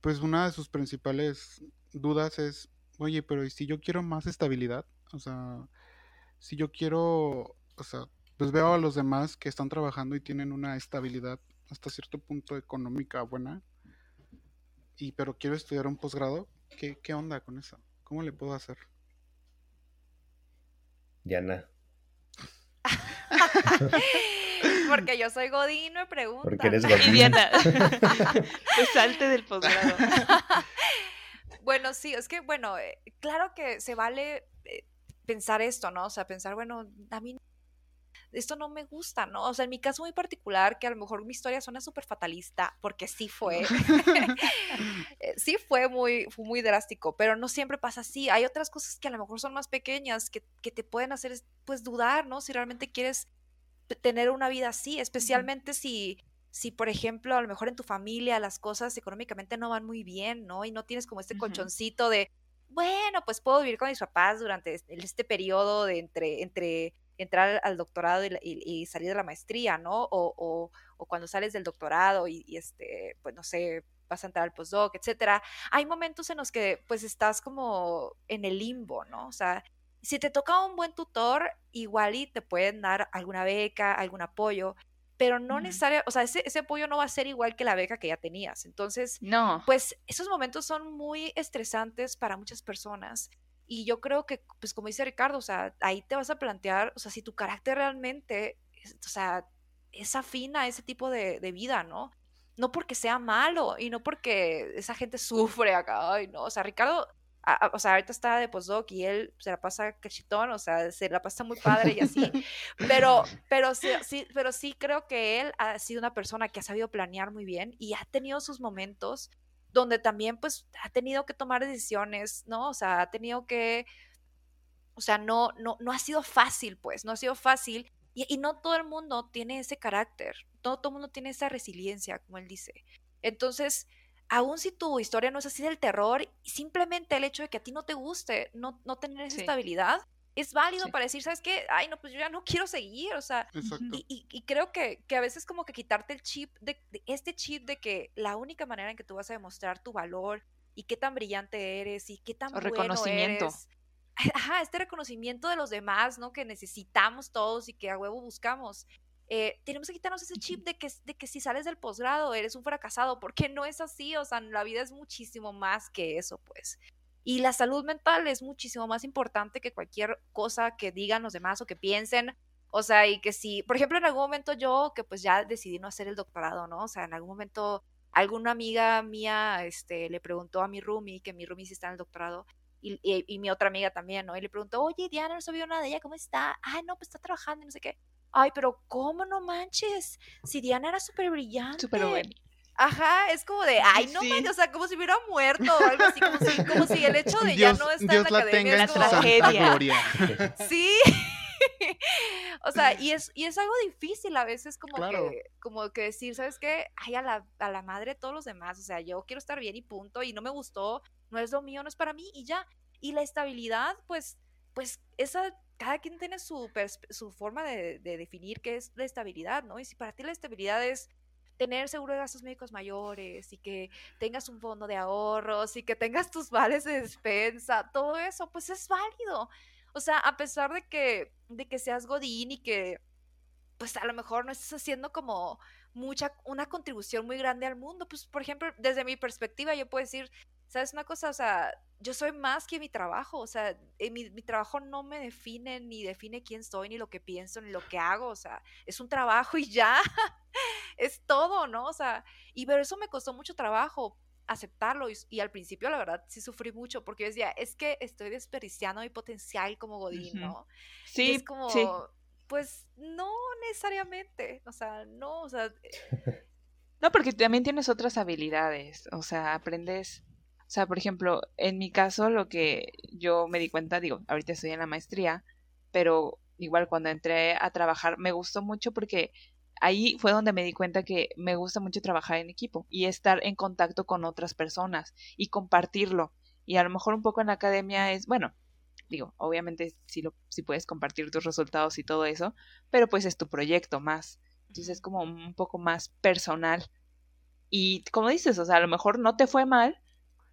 pues una de sus principales dudas es, oye, pero ¿y si yo quiero más estabilidad? O sea, si yo quiero, o sea, pues veo a los demás que están trabajando y tienen una estabilidad hasta cierto punto económica buena, y pero quiero estudiar un posgrado, ¿qué, qué onda con eso? ¿Cómo le puedo hacer? Diana. Porque yo soy Godín, me pregunta. Porque eres Godín. Diana, pues salte del posgrado. bueno, sí, es que, bueno, eh, claro que se vale eh, pensar esto, ¿no? O sea, pensar, bueno, a mí esto no me gusta, ¿no? O sea, en mi caso muy particular, que a lo mejor mi historia suena súper fatalista, porque sí fue, eh, sí fue muy, fue muy drástico, pero no siempre pasa así. Hay otras cosas que a lo mejor son más pequeñas, que, que te pueden hacer, pues, dudar, ¿no? Si realmente quieres tener una vida así, especialmente si, si, por ejemplo, a lo mejor en tu familia las cosas económicamente no van muy bien, ¿no? Y no tienes como este colchoncito de, bueno, pues puedo vivir con mis papás durante este, este periodo de entre, entre entrar al doctorado y, salir de la maestría, ¿no? O, cuando sales del doctorado y, este, pues no sé, vas a entrar al postdoc, etcétera. Hay momentos en los que pues estás como en el limbo, ¿no? O sea, si te toca un buen tutor, igual y te pueden dar alguna beca, algún apoyo, pero no necesariamente, o sea, ese, ese, apoyo no va a ser igual que la beca que ya tenías. Entonces, no. pues esos momentos son muy estresantes para muchas personas y yo creo que, pues como dice Ricardo, o sea, ahí te vas a plantear, o sea, si tu carácter realmente, o sea, es afín a ese tipo de, vida, ¿no? No porque sea malo y no porque esa gente sufre acá, ay, no, o sea, Ricardo, o sea, ahorita está de postdoc y él se la pasa cachitón, o sea, se la pasa muy padre y así, pero, pero sí, sí, pero sí creo que él ha sido una persona que ha sabido planear muy bien y ha tenido sus momentos donde también pues ha tenido que tomar decisiones, ¿no? O sea, ha tenido que, o sea, no, no, no ha sido fácil, pues, no ha sido fácil. Y, no todo el mundo tiene ese carácter, no todo el mundo tiene esa resiliencia, como él dice. Entonces, aun si tu historia no es así del terror, simplemente el hecho de que a ti no te guste no, no tener esa estabilidad, es válido para decir, ¿sabes qué? Ay, no, pues yo ya no quiero seguir, o sea, y, y, creo que, que, a veces como que quitarte el chip, de, este chip de que la única manera en que tú vas a demostrar tu valor y qué tan brillante eres y qué tan bueno reconocimiento. eres. Ajá, este reconocimiento de los demás, ¿no? Que necesitamos todos y que a huevo buscamos. Eh, tenemos que quitarnos ese chip de que, de que si sales del posgrado eres un fracasado, porque no es así, o sea, la vida es muchísimo más que eso, pues. Y la salud mental es muchísimo más importante que cualquier cosa que digan los demás o que piensen. O sea, y que si, por ejemplo, en algún momento yo, que pues ya decidí no hacer el doctorado, ¿no? O sea, en algún momento alguna amiga mía este, le preguntó a mi roomie, que mi roomie sí está en el doctorado, y, y, mi otra amiga también, ¿no? Y le preguntó, oye, Diana, no sabía nada de ella, ¿cómo está? Ah, no, pues está trabajando y no sé qué. Ay, pero ¿cómo no manches? Si Diana era súper brillante. Súper buena. Ajá, es como de, ay, no manches, o sea, como si hubiera muerto o algo así, como si, como si el hecho de ya no estar Dios en la, academia es como- gloria. Sí. o sea, y es, y es algo difícil a veces como Claro. que, como que decir, ¿sabes qué? Ay, a la, a la madre de todos los demás. O sea, yo quiero estar bien y punto. Y no me gustó, no es lo mío, no es para mí, y ya. Y la estabilidad, pues, pues, esa, cada quien tiene su, forma de, de definir qué es la estabilidad, ¿no? Y si para ti la estabilidad es tener seguro de gastos médicos mayores y que tengas un fondo de ahorros y que tengas tus vales de despensa, todo eso, pues es válido. O sea, a pesar de que, de que seas Godín y que, pues a lo mejor no estés haciendo como mucha, una contribución muy grande al mundo, pues por ejemplo, desde mi perspectiva yo puedo decir, ¿sabes una cosa? O sea, yo soy más que mi trabajo, o sea, eh, mi, mi trabajo no me define, ni define quién soy, ni lo que pienso, ni lo que hago, o sea, es un trabajo y ya, es todo, ¿no? O sea, y pero eso me costó mucho trabajo aceptarlo y, y al principio la verdad sí sufrí mucho porque yo decía, es que estoy desperdiciando mi potencial como Godín. ¿no? Y Sí, es como, sí. pues no necesariamente, o sea, no, o sea, No, porque también tienes otras habilidades, o sea, aprendes, o sea, por ejemplo, en mi caso lo que yo me di cuenta, digo, ahorita estoy en la maestría, pero igual cuando entré a trabajar me gustó mucho porque ahí fue donde me di cuenta que me gusta mucho trabajar en equipo y estar en contacto con otras personas y compartirlo. Y a lo mejor un poco en la academia es, bueno, digo, obviamente si lo si puedes compartir tus resultados y todo eso, pero pues es tu proyecto más. Entonces es como un poco más personal. Y como dices, o sea, a lo mejor no te fue mal,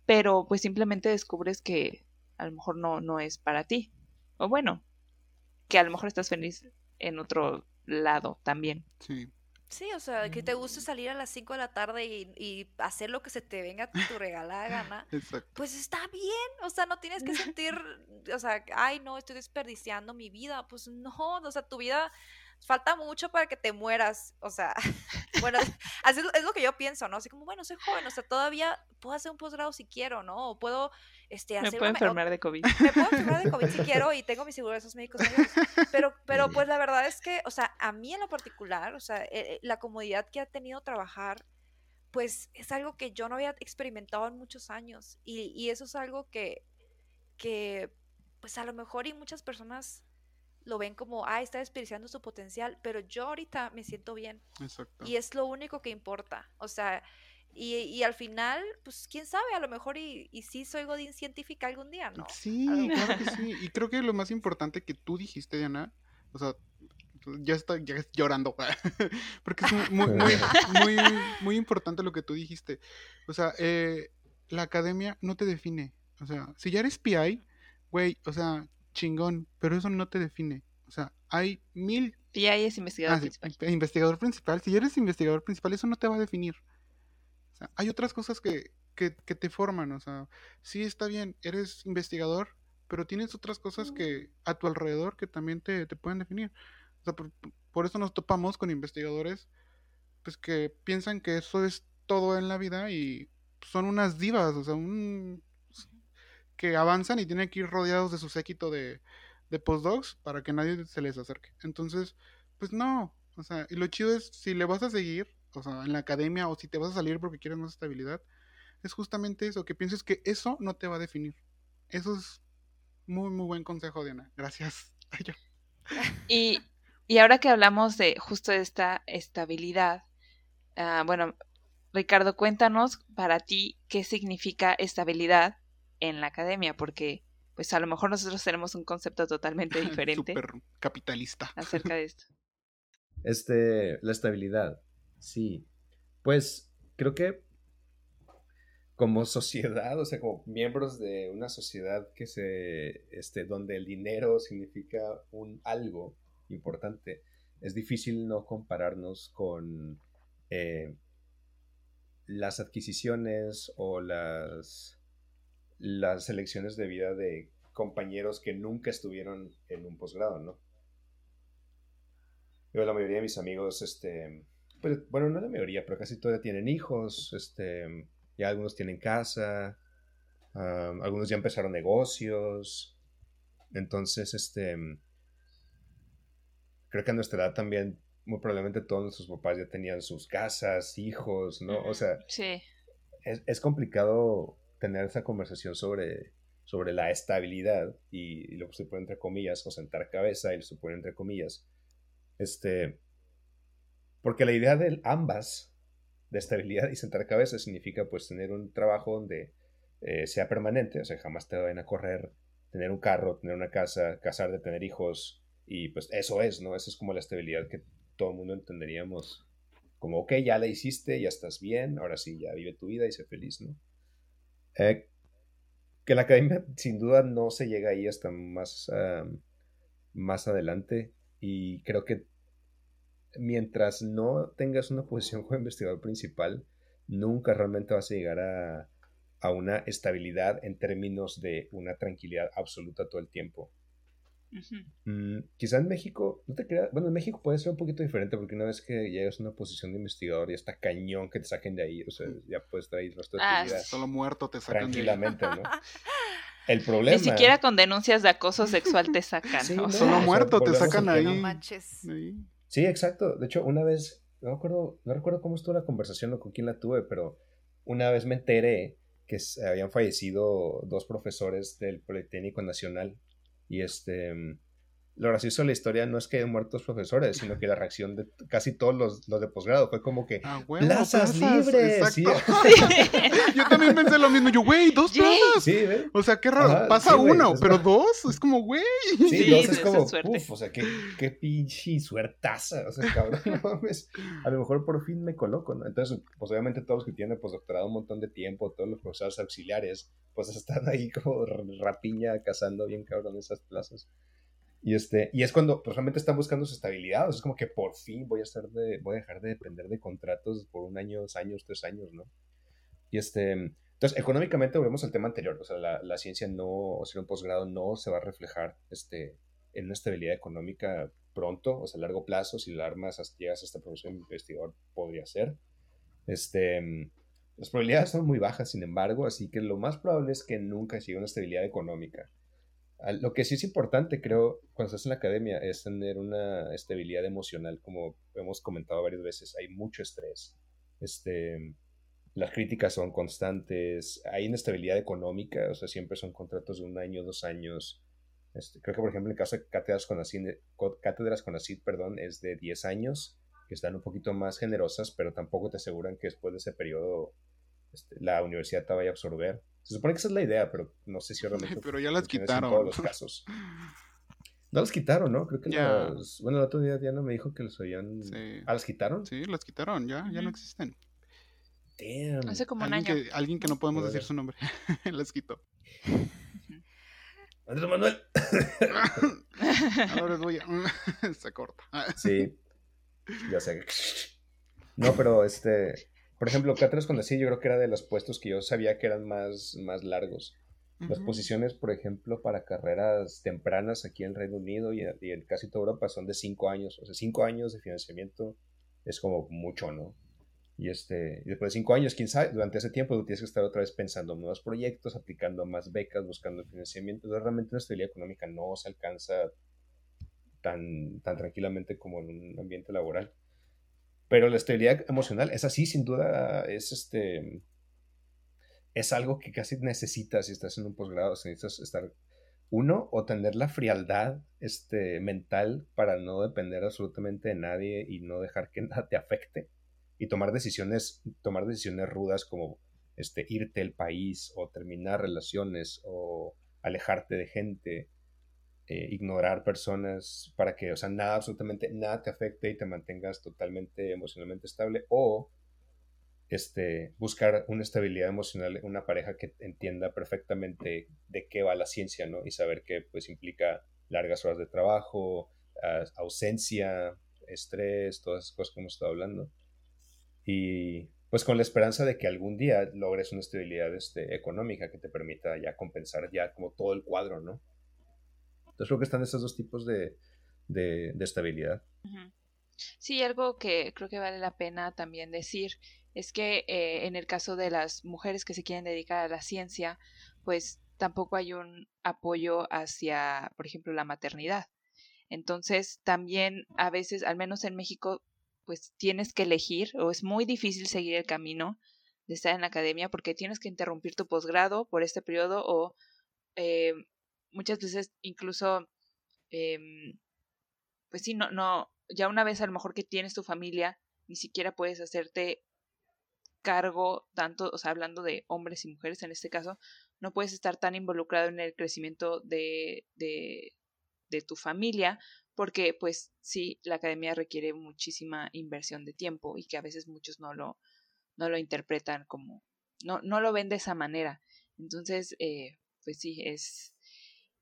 pero pues simplemente descubres que a lo mejor no, no es para ti. O bueno, que a lo mejor estás feliz en otro lado también. Sí. sí, o sea, que te guste salir a las 5 de la tarde y, y hacer lo que se te venga a tu regalada gana, Exacto. pues está bien, o sea, no tienes que sentir, o sea, ay, no, estoy desperdiciando mi vida, pues no, o sea, tu vida falta mucho para que te mueras, o sea, bueno, así es, lo que yo pienso, ¿no? Así como, bueno, soy joven, o sea, todavía puedo hacer un posgrado si quiero, ¿no? O puedo, este, Me hacer puedo una me- o- enfermar de COVID. me puedo enfermar de COVID si quiero y tengo mis seguros médicos mayores. Pero, pero pues la verdad es que, o sea, a mí en lo particular, o sea, eh, eh, la comodidad que ha tenido trabajar, pues es algo que yo no había experimentado en muchos años. Y, y eso es algo que, que, pues a lo mejor y muchas personas lo ven como, ah, está desperdiciando su potencial, pero yo ahorita me siento bien Exacto. y es lo único que importa. O sea, y, y al final, pues quién sabe, a lo mejor y, y sí soy Godín científica algún día, ¿no? Sí, claro que sí. Y creo que lo más importante que tú dijiste, Diana, o sea, ya estoy ya estoy llorando, porque es muy, muy, muy, muy importante lo que tú dijiste. O sea, eh, la academia no te define. O sea, si ya eres PI, güey, o sea, chingón, pero eso no te define. O sea, hay mil Y ahí es investigador Ah, sí, principal. investigador principal. Si eres investigador principal, eso no te va a definir. O sea, hay otras cosas que, que, que te forman. O sea, sí está bien, eres investigador, pero tienes otras cosas que a tu alrededor que también te, te pueden definir. O sea, por, por eso nos topamos con investigadores pues que piensan que eso es todo en la vida y son unas divas, o sea, un que avanzan y tienen que ir rodeados de su séquito de, de postdocs para que nadie se les acerque. Entonces, pues no, o sea, y lo chido es si le vas a seguir, o sea, en la academia o si te vas a salir porque quieres más estabilidad, es justamente eso, que pienses que eso no te va a definir. Eso es muy, muy buen consejo, Diana. Gracias. Y, y ahora que hablamos de justo de esta estabilidad, ah, bueno, Ricardo, cuéntanos para ti qué significa estabilidad en la academia, porque pues a lo mejor nosotros tenemos un concepto totalmente diferente Súper capitalista. acerca de esto. Este, la estabilidad. Sí. Pues creo que como sociedad, o sea, como miembros de una sociedad que se, este, donde el dinero significa un algo importante, es difícil no compararnos con eh, las adquisiciones o las, las elecciones de vida de compañeros que nunca estuvieron en un posgrado, ¿no? Yo, la mayoría de mis amigos, este, pues, bueno, no la mayoría, pero casi todavía tienen hijos, este, ya algunos tienen casa, um, algunos ya empezaron negocios, entonces, este, creo que a nuestra edad también, muy probablemente todos nuestros papás ya tenían sus casas, hijos, ¿no? O sea, sí. es, es complicado tener esa conversación sobre, sobre la estabilidad y, lo que se pone entre comillas, o sentar cabeza y lo se pone entre comillas. Este, porque la idea de ambas, de estabilidad y sentar cabeza, significa pues tener un trabajo donde eh, sea permanente, o sea, jamás te vayan a correr, tener un carro, tener una casa, casarte, tener hijos, y pues eso es, ¿no? Esa es como la estabilidad que todo el mundo entenderíamos como, ok, ya la hiciste, ya estás bien, ahora sí, ya vive tu vida y sé feliz, ¿no? Eh, que la academia sin duda no se llega ahí hasta más, más adelante y creo que mientras no tengas una posición como investigador principal, nunca realmente vas a llegar a, a una estabilidad en términos de una tranquilidad absoluta todo el tiempo. Mm, quizá en México, no te creas, bueno, en México puede ser un poquito diferente porque una vez que llegas a una posición de investigador y está cañón que te saquen de ahí, o sea, ya puedes traer nuestra ah, Solo muerto te sacan tranquilamente, ¿no? El problema. Ni siquiera con denuncias de acoso sexual te sacan, ¿no? Solo muerto te sacan ahí. Sí, exacto. De hecho, una vez, no recuerdo, no recuerdo cómo estuvo la conversación o con quién la tuve, pero una vez me enteré que habían fallecido dos profesores del Politécnico Nacional y este, lo gracioso de la historia no es que hayan muertos profesores, sino que la reacción de casi todos los, los de posgrado fue como que ah, plazas, libres. yo también pensé lo mismo. Yo, güey, dos plazas. Sí, o sea, qué raro. Pasa uno, pero dos es como, güey. Sí, dos es como, uff, o sea, qué, qué pinche suertaza. O sea, cabrón, no mames. A lo mejor por fin me coloco, ¿no? Entonces, pues obviamente todos los que tienen postdoctorado un montón de tiempo, todos los profesores auxiliares, pues están ahí como rapiña cazando bien cabrón esas plazas. Y, este, y es cuando pues, realmente están buscando su estabilidad. O sea, es como que por fin voy a, estar de, voy a dejar de depender de contratos por un año, dos años, tres años, ¿no? Y este, entonces, económicamente volvemos al tema anterior. O sea, la, la ciencia no, o sea, un posgrado no se va a reflejar este, en una estabilidad económica pronto, o sea, a largo plazo. Si la armas llegas a esta profesión de investigador, podría ser. Este, las probabilidades son muy bajas, sin embargo, así que lo más probable es que nunca llegue a una estabilidad económica. Lo que sí es importante, creo, cuando estás en la academia, es tener una estabilidad emocional, como hemos comentado varias veces. Hay mucho estrés. Este, las críticas son constantes. Hay inestabilidad económica, o sea, siempre son contratos de un año, dos años. Este, creo que, por ejemplo, en el caso de cátedras con ACID, cátedras con perdón, es de 10 años, que están un poquito más generosas, pero tampoco te aseguran que después de ese periodo este, la universidad te vaya a absorber. Se supone que esa es la idea, pero no sé si realmente. pero ya las quitaron. En todos los casos. No las quitaron, ¿no? Creo que los... Bueno, el otro día Diana me dijo que los habían... Sí. ¿Ah, las quitaron? Sí, las quitaron, ya, ya no existen. Damn. Hace como un año. Que, alguien que no podemos decir su nombre. las quitó. Andrés Manuel. Ahora voy a... Se corta. sí. Ya sé. No, pero este... Por ejemplo, Cátedras con la yo creo que era de los puestos que yo sabía que eran más, más largos. Las posiciones, por ejemplo, para carreras tempranas aquí en Reino Unido y, en casi toda Europa son de cinco años. O sea, cinco años de financiamiento es como mucho, ¿no? Y, este, después de cinco años, quién sabe, durante ese tiempo tú tienes que estar otra vez pensando en nuevos proyectos, aplicando más becas, buscando financiamiento. Entonces, realmente una estabilidad económica no se alcanza tan, tan tranquilamente como en un ambiente laboral. Pero la estabilidad emocional, es así, sin duda, es este. Es algo que casi necesitas si estás en un posgrado. Necesitas estar. Uno, o tener la frialdad este, mental para no depender absolutamente de nadie y no dejar que nada te afecte. Y tomar decisiones, tomar decisiones rudas como este, irte del país o terminar relaciones o alejarte de gente eh, ignorar personas para que, o sea, nada, absolutamente nada te afecte y te mantengas totalmente emocionalmente estable o este, buscar una estabilidad emocional una pareja que entienda perfectamente de qué va la ciencia, ¿no? Y saber que pues implica largas horas de trabajo, ausencia, estrés, todas esas cosas que hemos estado hablando. Y pues con la esperanza de que algún día logres una estabilidad este, económica que te permita ya compensar ya como todo el cuadro, ¿no? Entonces creo que están esos dos tipos de, de, estabilidad. Sí, algo que creo que vale la pena también decir es que eh, en el caso de las mujeres que se quieren dedicar a la ciencia, pues tampoco hay un apoyo hacia, por ejemplo, la maternidad. Entonces, también a veces, al menos en México, pues tienes que elegir o es muy difícil seguir el camino de estar en la academia porque tienes que interrumpir tu posgrado por este periodo o eh, muchas veces incluso, em, pues sí, no, no, ya una vez a lo mejor que tienes tu familia, ni siquiera puedes hacerte cargo tanto, o sea, hablando de hombres y mujeres en este caso, no puedes estar tan involucrado en el crecimiento de, de, de tu familia porque pues sí, la academia requiere muchísima inversión de tiempo y que a veces muchos no lo, no lo interpretan como, no, no lo ven de esa manera. Entonces, eh, pues sí, es,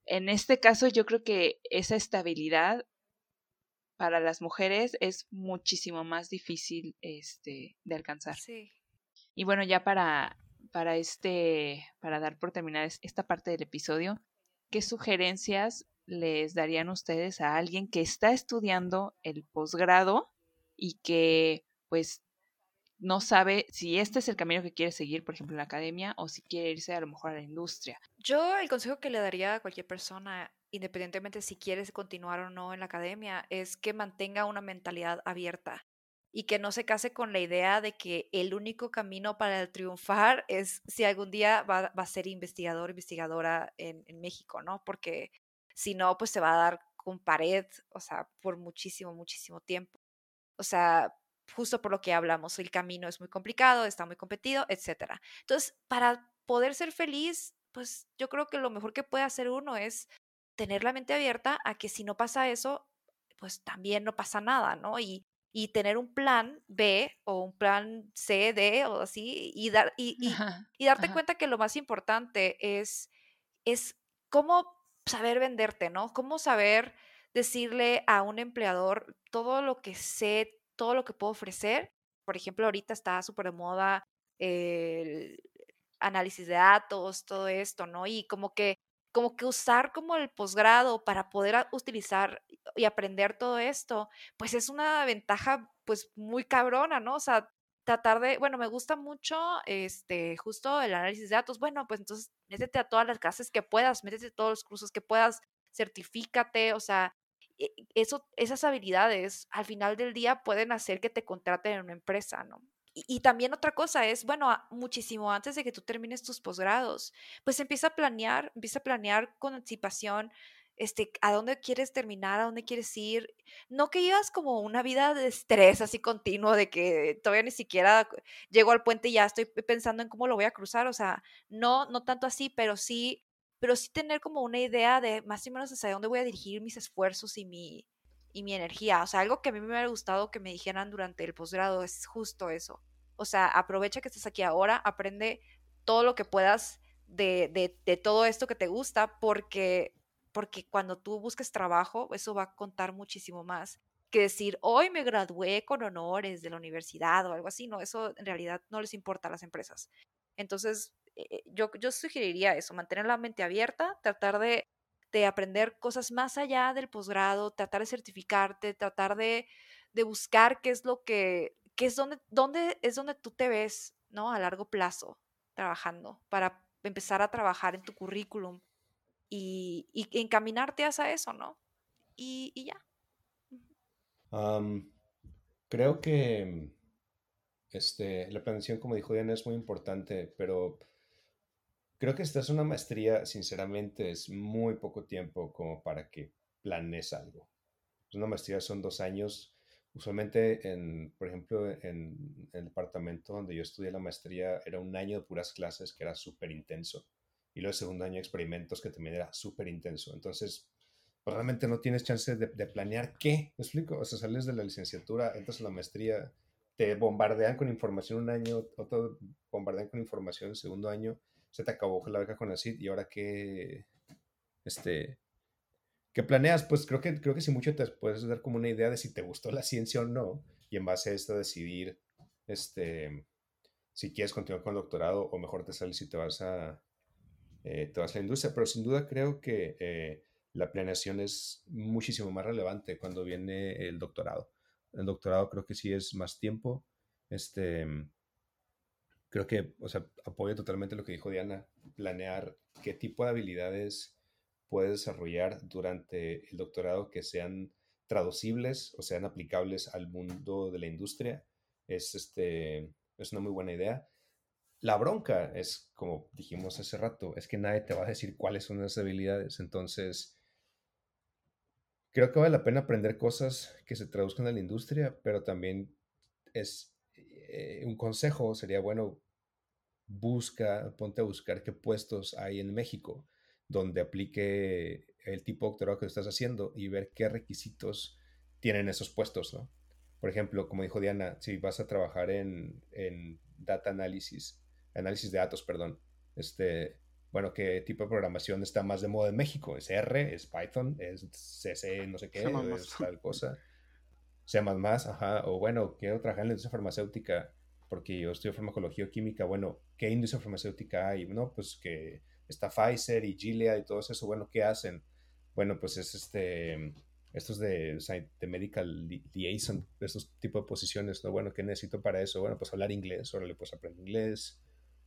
en este caso yo creo que esa estabilidad para las mujeres es muchísimo más difícil este, de alcanzar. Sí. Y bueno, ya para, para este, para dar por terminada esta parte del episodio, ¿qué sugerencias les darían ustedes a alguien que está estudiando el posgrado y que pues no sabe si este es el camino que quiere seguir, por ejemplo, en la academia, o si quiere irse a lo mejor a la industria. Yo el consejo que le daría a cualquier persona, independientemente si quieres continuar o no en la academia, es que mantenga una mentalidad abierta y que no se case con la idea de que el único camino para triunfar es si algún día va, a ser investigador, investigadora en, en México, ¿no? Porque si no, pues se va a dar con pared, o sea, por muchísimo, muchísimo tiempo. O sea, justo por lo que hablamos, el camino es muy complicado, está muy competido, etc. Entonces, para poder ser feliz, pues yo creo que lo mejor que puede hacer uno es tener la mente abierta a que si no pasa eso, pues también no pasa nada, ¿no? Y, y tener un plan B o un plan C, D o así, y, dar, y, y, darte cuenta que lo más importante es, es cómo saber venderte, ¿no? Cómo saber decirle a un empleador todo lo que sé, todo lo que puedo ofrecer. Por ejemplo, ahorita está súper de moda el análisis de datos, todo esto, ¿no? Y como que, como que usar como el posgrado para poder utilizar y aprender todo esto, pues es una ventaja pues muy cabrona, ¿no? O sea, tratar de, bueno, me gusta mucho este, justo el análisis de datos. Bueno, pues entonces métete a todas las clases que puedas, métete a todos los cursos que puedas, certifícate, o sea, eso, esas habilidades al final del día pueden hacer que te contraten en una empresa, ¿no? Y, y también otra cosa es, bueno, muchísimo antes de que tú termines tus posgrados, pues empieza a planear, empieza a planear con anticipación este, a dónde quieres terminar, a dónde quieres ir. No que llevas como una vida de estrés así continuo, de que todavía ni siquiera llego al puente y ya estoy pensando en cómo lo voy a cruzar. O sea, no, no tanto así, pero sí, pero sí tener como una idea de más o menos hacia dónde voy a dirigir mis esfuerzos y mi, y mi energía. O sea, algo que a mí me hubiera gustado que me dijeran durante el posgrado es justo eso. O sea, aprovecha que estás aquí ahora, aprende todo lo que puedas de, de, de todo esto que te gusta, porque porque cuando tú busques trabajo, eso va a contar muchísimo más que decir, hoy me gradué con honores de la universidad o algo así, no, eso en realidad no les importa a las empresas. Entonces, yo, yo sugeriría eso, mantener la mente abierta, tratar de, de aprender cosas más allá del posgrado, tratar de certificarte, tratar de, de buscar qué es lo que, qué es donde, dónde es donde tú te ves, ¿no? A largo plazo trabajando, para empezar a trabajar en tu currículum, y, y encaminarte hacia eso, ¿no? Y, y ya. creo que este, la planeación, como dijo Diana, es muy importante, pero creo que esta es una maestría, sinceramente, es muy poco tiempo como para que planees algo. Una maestría son dos años. Usualmente, en, por ejemplo, en, el departamento donde yo estudié la maestría, era un año de puras clases que era súper intenso y luego el segundo año experimentos que también era súper intenso. Entonces, pues, realmente no tienes chance de, planear qué, ¿me explico? O sea, sales de la licenciatura, entras a la maestría, te bombardean con información un año, otro bombardean con información el segundo año, se te acabó la beca con el CID y ahora qué, este, ¿qué planeas? Pues creo que, creo que si mucho te puedes dar como una idea de si te gustó la ciencia o no y en base a esto decidir, este, si quieres continuar con el doctorado o mejor te sales si te vas a, eh, toda esa industria, pero sin duda creo que eh, la planeación es muchísimo más relevante cuando viene el doctorado. El doctorado creo que sí es más tiempo. Este, creo que, o sea, apoyo totalmente lo que dijo Diana, planear qué tipo de habilidades puedes desarrollar durante el doctorado que sean traducibles o sean aplicables al mundo de la industria es, este, es una muy buena idea. La bronca es, como dijimos hace rato, es que nadie te va a decir cuáles son esas habilidades. Entonces, creo que vale la pena aprender cosas que se traduzcan a la industria, pero también es eh, un consejo, sería bueno, busca, ponte a buscar qué puestos hay en México donde aplique el tipo de doctorado que estás haciendo y ver qué requisitos tienen esos puestos, ¿no? Por ejemplo, como dijo Diana, si vas a trabajar en, en data análisis, análisis de datos, perdón, este, bueno, qué tipo de programación está más de moda en México. ¿Es R? ¿Es Python? ¿Es CC? No sé qué, es tal cosa. C más, ajá. O bueno, quiero trabajar en la industria farmacéutica porque yo estudio farmacología o química. Bueno, ¿qué industria farmacéutica hay? No, pues que está Pfizer y Gilead y todo eso. Bueno, ¿qué hacen? Bueno, pues es este estos de, de medical liaison, estos tipos de posiciones, ¿no? Bueno, ¿qué necesito para eso? Bueno, pues hablar inglés, órale, pues aprende inglés,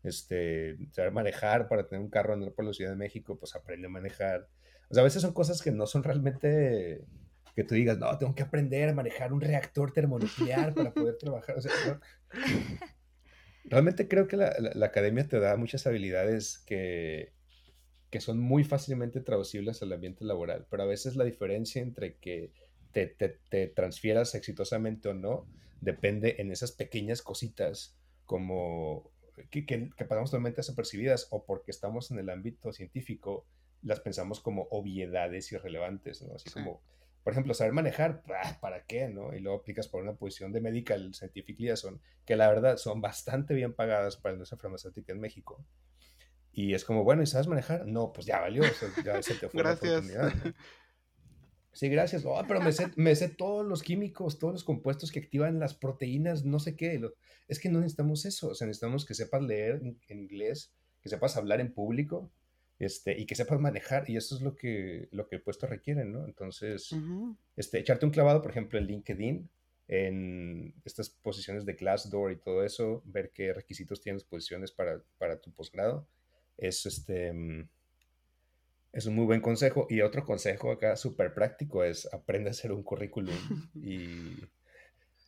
este, saber manejar para tener un carro andar por la Ciudad de México, pues aprende a manejar. O sea, a veces son cosas que no son realmente que tú digas, no, tengo que aprender a manejar un reactor termonuclear para poder trabajar. O sea, realmente creo que la, la, academia te da muchas habilidades que, que son muy fácilmente traducibles al ambiente laboral, pero a veces la diferencia entre que te, te, te transfieras exitosamente o no depende en esas pequeñas cositas como que, que, que pasamos totalmente desapercibidas o porque estamos en el ámbito científico, las pensamos como obviedades irrelevantes, ¿no? Así como, por ejemplo, saber manejar, ¿para qué, no? Y luego aplicas por una posición de medical scientific liaison, que la verdad son bastante bien pagadas para la industria farmacéutica en México. Y es como, bueno, ¿y sabes manejar? No, pues ya valió, ya se te fue la oportunidad. Sí, gracias. Oh, pero me sé, me sé, todos los químicos, todos los compuestos que activan las proteínas, no sé qué. Es que no necesitamos eso. O sea, necesitamos que sepas leer en, inglés, que sepas hablar en público este, y que sepas manejar. Y eso es lo que, lo que el puesto requiere, ¿no? Entonces, este, echarte un clavado, por ejemplo, en LinkedIn, en estas posiciones de Glassdoor y todo eso, ver qué requisitos tienes posiciones para, para tu posgrado. Es este es un muy buen consejo. Y otro consejo acá súper práctico es aprende a hacer un currículum. Y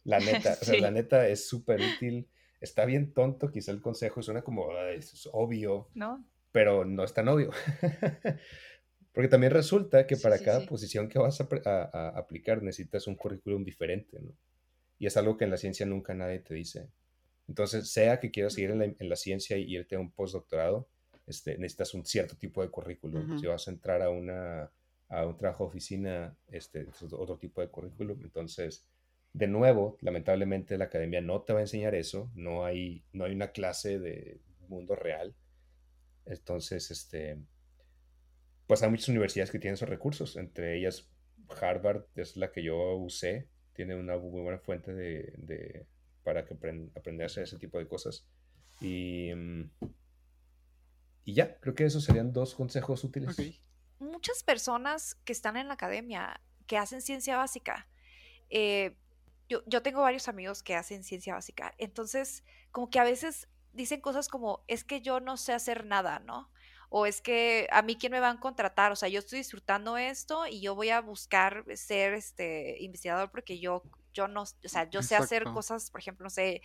la neta, o sea, la neta es súper útil. Está bien tonto quizá el consejo, suena como es obvio, ¿no? Pero no es tan obvio. Porque también resulta que para cada posición que vas a, aplicar necesitas un currículum diferente, ¿no? Y es algo que en la ciencia nunca nadie te dice. Entonces, sea que quieras seguir en la, en la ciencia y irte a un postdoctorado, este, necesitas un cierto tipo de currículum. Si vas a entrar a, una, a un trabajo de oficina, este, es otro tipo de currículum. Entonces, de nuevo, lamentablemente la academia no te va a enseñar eso. No hay, no hay una clase de mundo real. Entonces, este, pues hay muchas universidades que tienen esos recursos. Entre ellas, Harvard es la que yo usé. Tiene una muy buena fuente de, de para que aprender a hacer ese tipo de cosas. Y... Mm, y ya, creo que esos serían dos consejos útiles. Muchas personas que están en la academia, que hacen ciencia básica, eh, yo, yo tengo varios amigos que hacen ciencia básica, entonces como que a veces dicen cosas como, es que yo no sé hacer nada, ¿no? O es que a mí quién me van a contratar, o sea, yo estoy disfrutando esto y yo voy a buscar ser este investigador porque yo, yo no, o sea, yo sé hacer cosas, por ejemplo, no sé,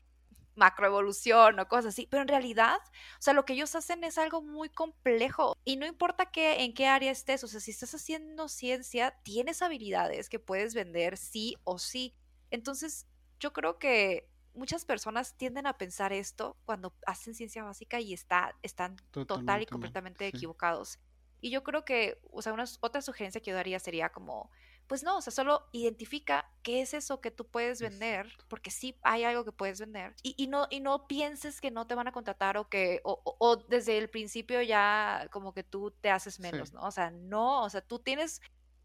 macroevolución o cosas así, pero en realidad, o sea, lo que ellos hacen es algo muy complejo y no importa qué, en qué área estés, o sea, si estás haciendo ciencia, tienes habilidades que puedes vender sí o sí. Entonces, yo creo que muchas personas tienden a pensar esto cuando hacen ciencia básica y está, están total y completamente equivocados. Y yo creo que, o sea, una, otra sugerencia que yo daría sería como, pues no, o sea, solo identifica qué es eso que tú puedes vender, porque sí hay algo que puedes vender. Y, no, y no pienses que no te van a contratar o que, o, desde el principio ya como que tú te haces menos, ¿no? O sea, no, o sea, tú tienes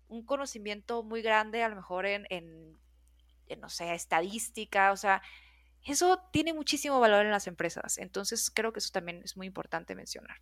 un conocimiento muy grande, a lo mejor en, en, en no sé, estadística, o sea, eso tiene muchísimo valor en las empresas. Entonces, creo que eso también es muy importante mencionar.